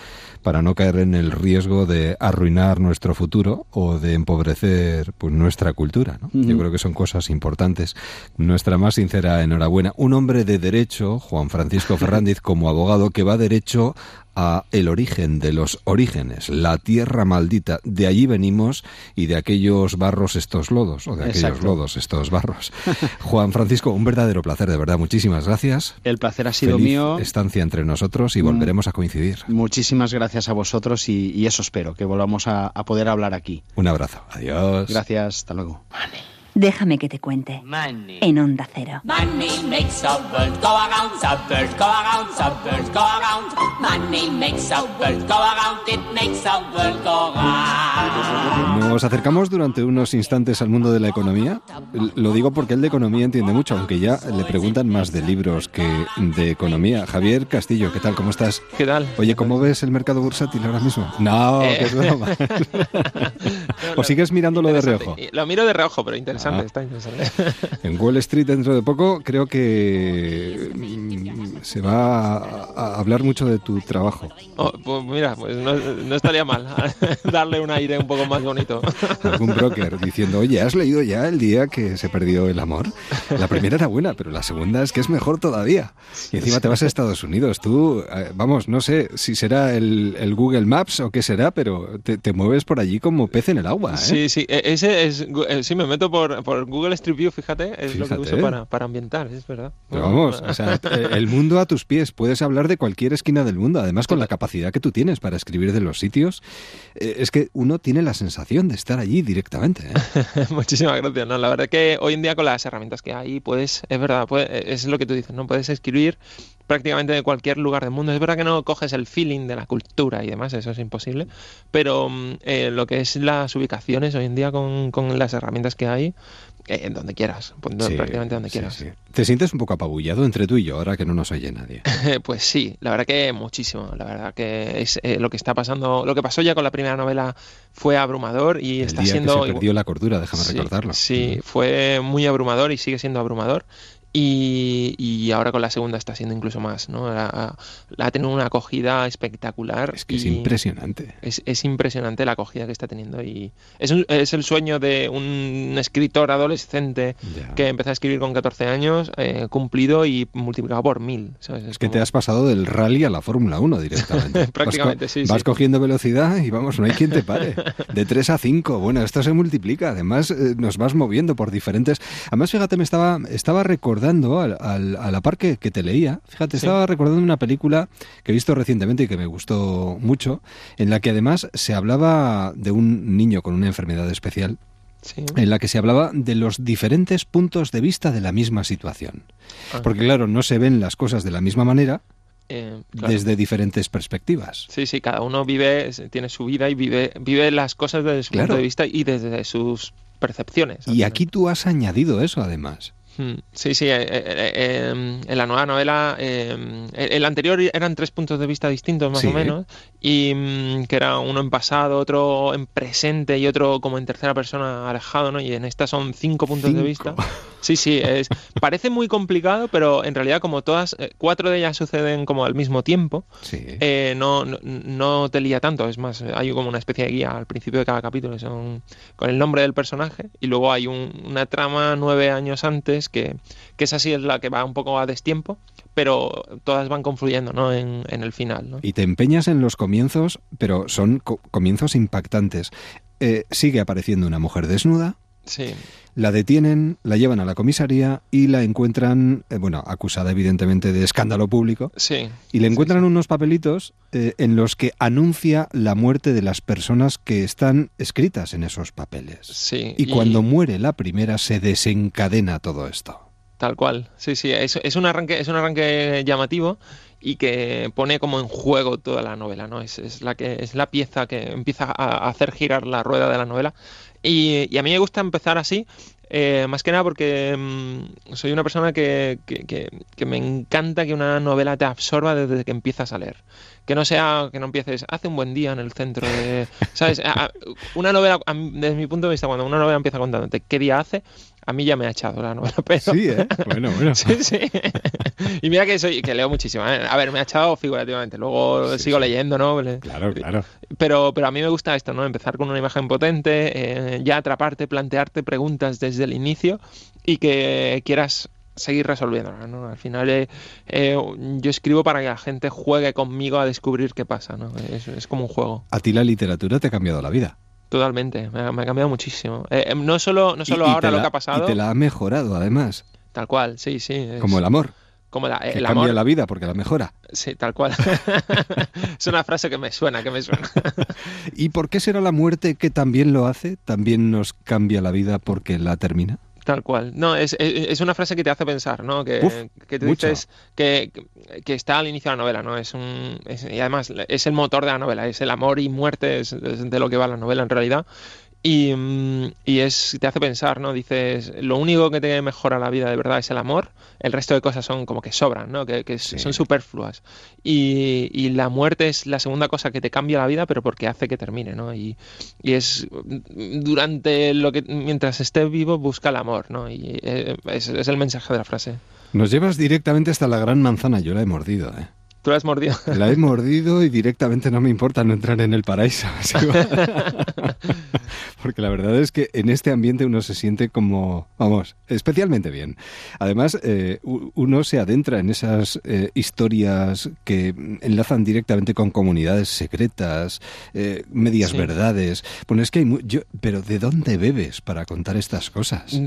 para no caer en el riesgo de arruinar nuestro futuro o de empobrecer pues, nuestra cultura. ¿no? Yo creo que son cosas importantes. Nuestra más sincera enhorabuena. Un hombre de derecho, Juan Francisco Fernández, como abogado, que va derecho a el origen de los orígenes, la tierra maldita. De allí venimos y de aquellos barros estos lodos, o de aquellos lodos estos barros. Juan Francisco, un verdadero placer, de verdad. Muchísimas gracias. El placer ha sido mío. Estancia entre nosotros y mm. volveremos a coincidir. Muchísimas gracias a vosotros y, eso espero, que volvamos a, poder hablar aquí. Un abrazo. Adiós. Gracias. Hasta luego. Déjame que te cuente. En Onda Cero. Money makes the world go around, the world go around, the world go around. Money makes the world go around, it makes the world go around. Nos acercamos durante unos instantes al mundo de la economía. Lo digo porque él de economía entiende mucho, aunque ya le preguntan más de libros que de economía. Javier Castillo, ¿qué tal? ¿Cómo estás? ¿Qué tal? Oye, ¿cómo ves el mercado bursátil ahora mismo? No, eh. que es broma. ¿O sigues mirándolo de reojo? Lo miro de reojo, pero interesante. En Wall Street dentro de poco creo que mm, se va a hablar mucho de tu trabajo. Oh, pues mira, pues no, estaría mal darle un aire un poco más bonito. Algún broker diciendo, oye, ¿has leído ya el día que se perdió el amor? La primera era buena, pero la segunda es que es mejor todavía. Y encima te vas a Estados Unidos. Tú, eh, vamos, no sé si será el, Google Maps o qué será, pero te, mueves por allí como pez en el agua. ¿eh? Sí, sí, e, ese es, eh, sí, me meto por, por, Google Street View, fíjate, es lo que uso para, para ambientar, es verdad. vamos, o sea, el mundo a tus pies, puedes hablar de cualquier esquina del mundo, además con la capacidad que tú tienes para escribir de los sitios, eh, es que uno tiene la sensación de estar allí directamente. ¿eh? Muchísimas gracias, no, la verdad que hoy en día con las herramientas que hay, puedes, es verdad, es lo que tú dices, no puedes escribir prácticamente de cualquier lugar del mundo. Es verdad que no coges el feeling de la cultura y demás, eso es imposible, pero mm, eh, lo que es las ubicaciones hoy en día con, con las herramientas que hay, eh, en donde quieras, pues, prácticamente donde quieras. ¿Te sientes un poco apabullado entre tú y yo ahora que no nos oye nadie? pues sí, la verdad que muchísimo. La verdad que es eh, lo que está pasando, lo que pasó ya con la primera novela fue abrumador y está siendo. Que se perdió la cordura, déjame recordarlo. Sí, fue muy abrumador y sigue siendo abrumador. Y, ahora con la segunda está siendo incluso más, ¿no? La, ha tenido una acogida espectacular. Es que es impresionante. Es, impresionante la acogida que está teniendo y es, es el sueño de un escritor adolescente que empezó a escribir con 14 años, eh, cumplido y multiplicado por mil. Es, que te has pasado del rally a la Fórmula 1 directamente. Prácticamente, vas sí. Vas cogiendo velocidad y vamos, no hay quien te pare. De 3 a 5, bueno, esto se multiplica. Además, eh, nos vas moviendo por diferentes... Además, fíjate, me estaba, estaba recordando recordando al, a la par que, te leía, fíjate, estaba recordando una película que he visto recientemente y que me gustó mucho, en la que además se hablaba de un niño con una enfermedad especial en la que se hablaba de los diferentes puntos de vista de la misma situación. Ah. Porque claro, no se ven las cosas de la misma manera, eh, desde diferentes perspectivas. Sí, sí, cada uno vive, tiene su vida y vive, vive las cosas desde su punto de vista y desde sus percepciones. Y aquí tú has añadido eso además. Hmm. Sí, sí. Eh, eh, em, en la nueva novela, em, el anterior eran tres puntos de vista distintos más o menos, y mm, que era uno en pasado, otro en presente y otro como en tercera persona alejado, ¿no? Y en esta son cinco puntos de vista. Sí, sí. Es, parece muy complicado, pero en realidad como todas, eh, cuatro de ellas suceden como al mismo tiempo, no, no, te lía tanto. Es más, hay como una especie de guía al principio de cada capítulo, son con el nombre del personaje, y luego hay una trama nueve años antes que, esa sí es la que va un poco a destiempo, pero todas van confluyendo ¿no? en, el final. Y te empeñas en los comienzos, pero son comienzos impactantes. Eh, sigue apareciendo una mujer desnuda. Sí. La detienen, la llevan a la comisaría y la encuentran, eh, bueno, acusada evidentemente de escándalo público. Sí. Y le encuentran unos papelitos eh, en los que anuncia la muerte de las personas que están escritas en esos papeles. Sí. Y, cuando muere la primera se desencadena todo esto. Tal cual, sí, sí, es, es, un arranque, es un arranque llamativo y que pone como en juego toda la novela, ¿no? Es, es la que es la pieza que empieza a hacer girar la rueda de la novela y, a mí me gusta empezar así, eh, más que nada porque mm, soy una persona que, que, me encanta que una novela te absorba desde que empiezas a leer. Que no sea que no empieces, hace un buen día en el centro de... ¿Sabes? una novela, desde mi punto de vista, cuando una novela empieza contándote qué día hace, a mí ya me ha echado la novela, pero... Sí, ¿eh? Bueno, bueno. sí, sí. y mira que soy que leo muchísimo. ¿eh? A ver, me ha echado figurativamente. Luego sigo leyendo, ¿no? Claro, claro. Pero, pero a mí me gusta esto, ¿no? Empezar con una imagen potente, eh, ya atraparte, plantearte preguntas desde el inicio y que quieras seguir resolviéndolas, ¿no? Al final eh, eh, yo escribo para que la gente juegue conmigo a descubrir qué pasa, ¿no? Es, es como un juego. A ti la literatura te ha cambiado la vida. Totalmente, me ha, cambiado muchísimo. Eh, eh, no solo, no solo ahora lo que ha pasado. Y te la ha mejorado, además. Tal cual, sí, sí. Como el amor. Como la, que cambia la vida porque la mejora. Sí, tal cual. es una frase que me suena, que me suena. ¿Y por qué será la muerte que también lo hace? ¿También nos cambia la vida porque la termina? Tal cual. No, es, es, una frase que te hace pensar, ¿no? Que, que tú dices que, que, está al inicio de la novela, ¿no? Es un, y además es el motor de la novela, es el amor y muerte, es de lo que va la novela en realidad. Y, mm, y, es, te hace pensar, ¿no? Dices, lo único que te mejora la vida de verdad es el amor, el resto de cosas son como que sobran, ¿no? Que, son superfluas. Y, y, la muerte es la segunda cosa que te cambia la vida, pero porque hace que termine, ¿no? Y, y es durante lo que, mientras estés vivo, busca el amor, ¿no? Y eh, es, es el mensaje de la frase. Nos llevas directamente hasta la gran manzana, yo la he mordido, ¿eh? ¿Tú la has mordido? La he mordido y directamente no me importa no entrar en el paraíso. Porque la verdad es que en este ambiente uno se siente como, vamos, especialmente bien. Además, eh, uno se adentra en esas eh, historias que enlazan directamente con comunidades secretas, eh, medias verdades. Bueno, es que hay yo, pero ¿de dónde bebes para contar estas cosas?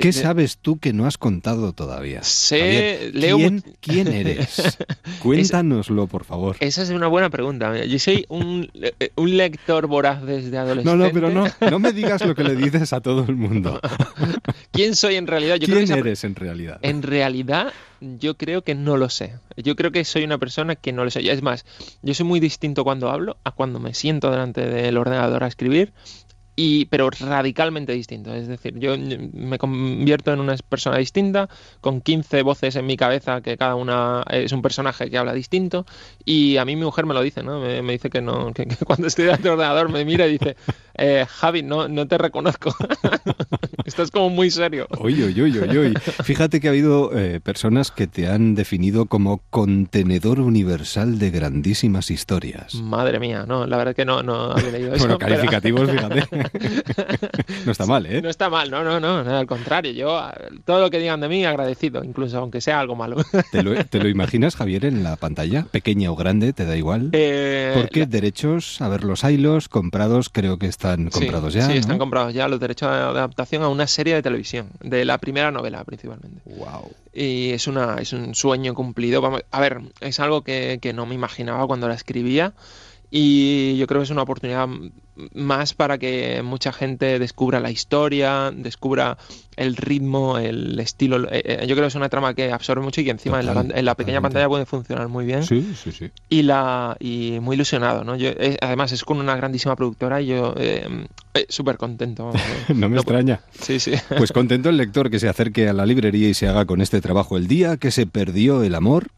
¿Qué sabes tú que no has contado todavía? Sé, ¿quién, ¿quién eres? Cuéntanos por favor. Esa es una buena pregunta. Yo soy un, eh, un lector voraz desde adolescente. No, no, pero no, no me digas lo que le dices a todo el mundo. ¿Quién soy en realidad? Yo ¿Quién eres en realidad? En realidad, yo creo que no lo sé. Yo creo que soy una persona que no lo sé. Es más, yo soy muy distinto cuando hablo a cuando me siento delante del ordenador a escribir y, pero radicalmente distinto. Es decir, yo me convierto en una persona distinta, con 15 voces en mi cabeza, que cada una es un personaje que habla distinto, y a mí mi mujer me lo dice, ¿no? Me, dice que no, que, cuando estoy delante del ordenador me mira y dice, eh, Javi, no, no te reconozco. Estás como muy serio. Uy, uy, uy, uy, Fíjate que ha habido eh, personas que te han definido como contenedor universal de grandísimas historias. Madre mía, no, la verdad que no, no había leído eso. Bueno, calificativos, fíjate. no está mal, ¿eh? No está mal, no, no, no, al contrario, yo todo lo que digan de mí agradecido, incluso aunque sea algo malo. ¿Te lo, imaginas, Javier, en la pantalla? ¿Pequeña o grande? ¿Te da igual? Eh, Porque derechos, a ver, los hilos comprados creo que está están comprados ya. Sí, están comprados ya los derechos de adaptación a una serie de televisión, de la primera novela principalmente. Wow. Y es, una, es un sueño cumplido. Vamos, a ver, es algo que, que no me imaginaba cuando la escribía y yo creo que es una oportunidad más para que mucha gente descubra la historia, descubra el ritmo, el estilo. Eh, eh, yo creo que es una trama que absorbe mucho y que encima en la, en la, pequeña pantalla puede funcionar muy bien. Sí, sí, sí. Y, la, y muy ilusionado, ¿no? Yo, eh, además es con una grandísima productora y yo eh, súper contento. no me no, extraña. Sí, sí. Pues contento el lector que se acerque a la librería y se haga con este trabajo. El día que se perdió el amor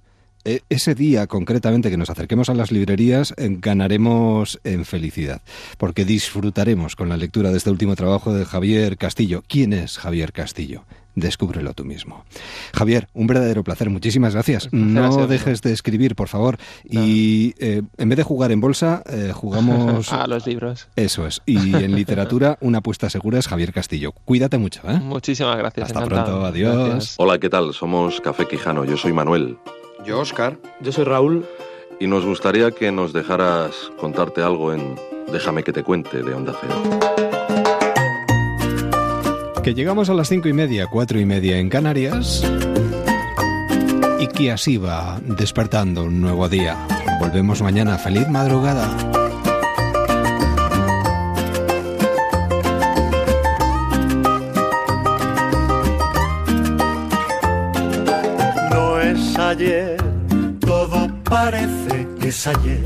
ese día concretamente que nos acerquemos a las librerías eh, ganaremos en felicidad, porque disfrutaremos con la lectura de este último trabajo de Javier Castillo. ¿Quién es Javier Castillo? Descúbrelo tú mismo. Javier, un verdadero placer. Muchísimas gracias. No gracias, dejes de escribir, por favor. Y eh, en vez de jugar en bolsa, eh, jugamos... a los libros. Eso es. Y en literatura, una apuesta segura es Javier Castillo. Cuídate mucho. ¿eh? Muchísimas gracias. Hasta encantado. pronto. Adiós. Gracias. Hola, ¿qué tal? Somos Café Quijano. Yo soy Manuel. Yo, Oscar. Yo soy Raúl. Y nos gustaría que nos dejaras contarte algo en Déjame que te cuente de Onda Cero. Que llegamos a las cinco y media, cuatro y media en Canarias. Y que así va despertando un nuevo día. Volvemos mañana. Feliz madrugada. Ayer, todo parece que es ayer.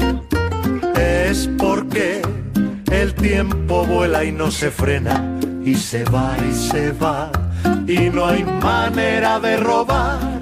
Es porque el tiempo vuela y no se frena. Y se va y se va. Y no hay manera de robar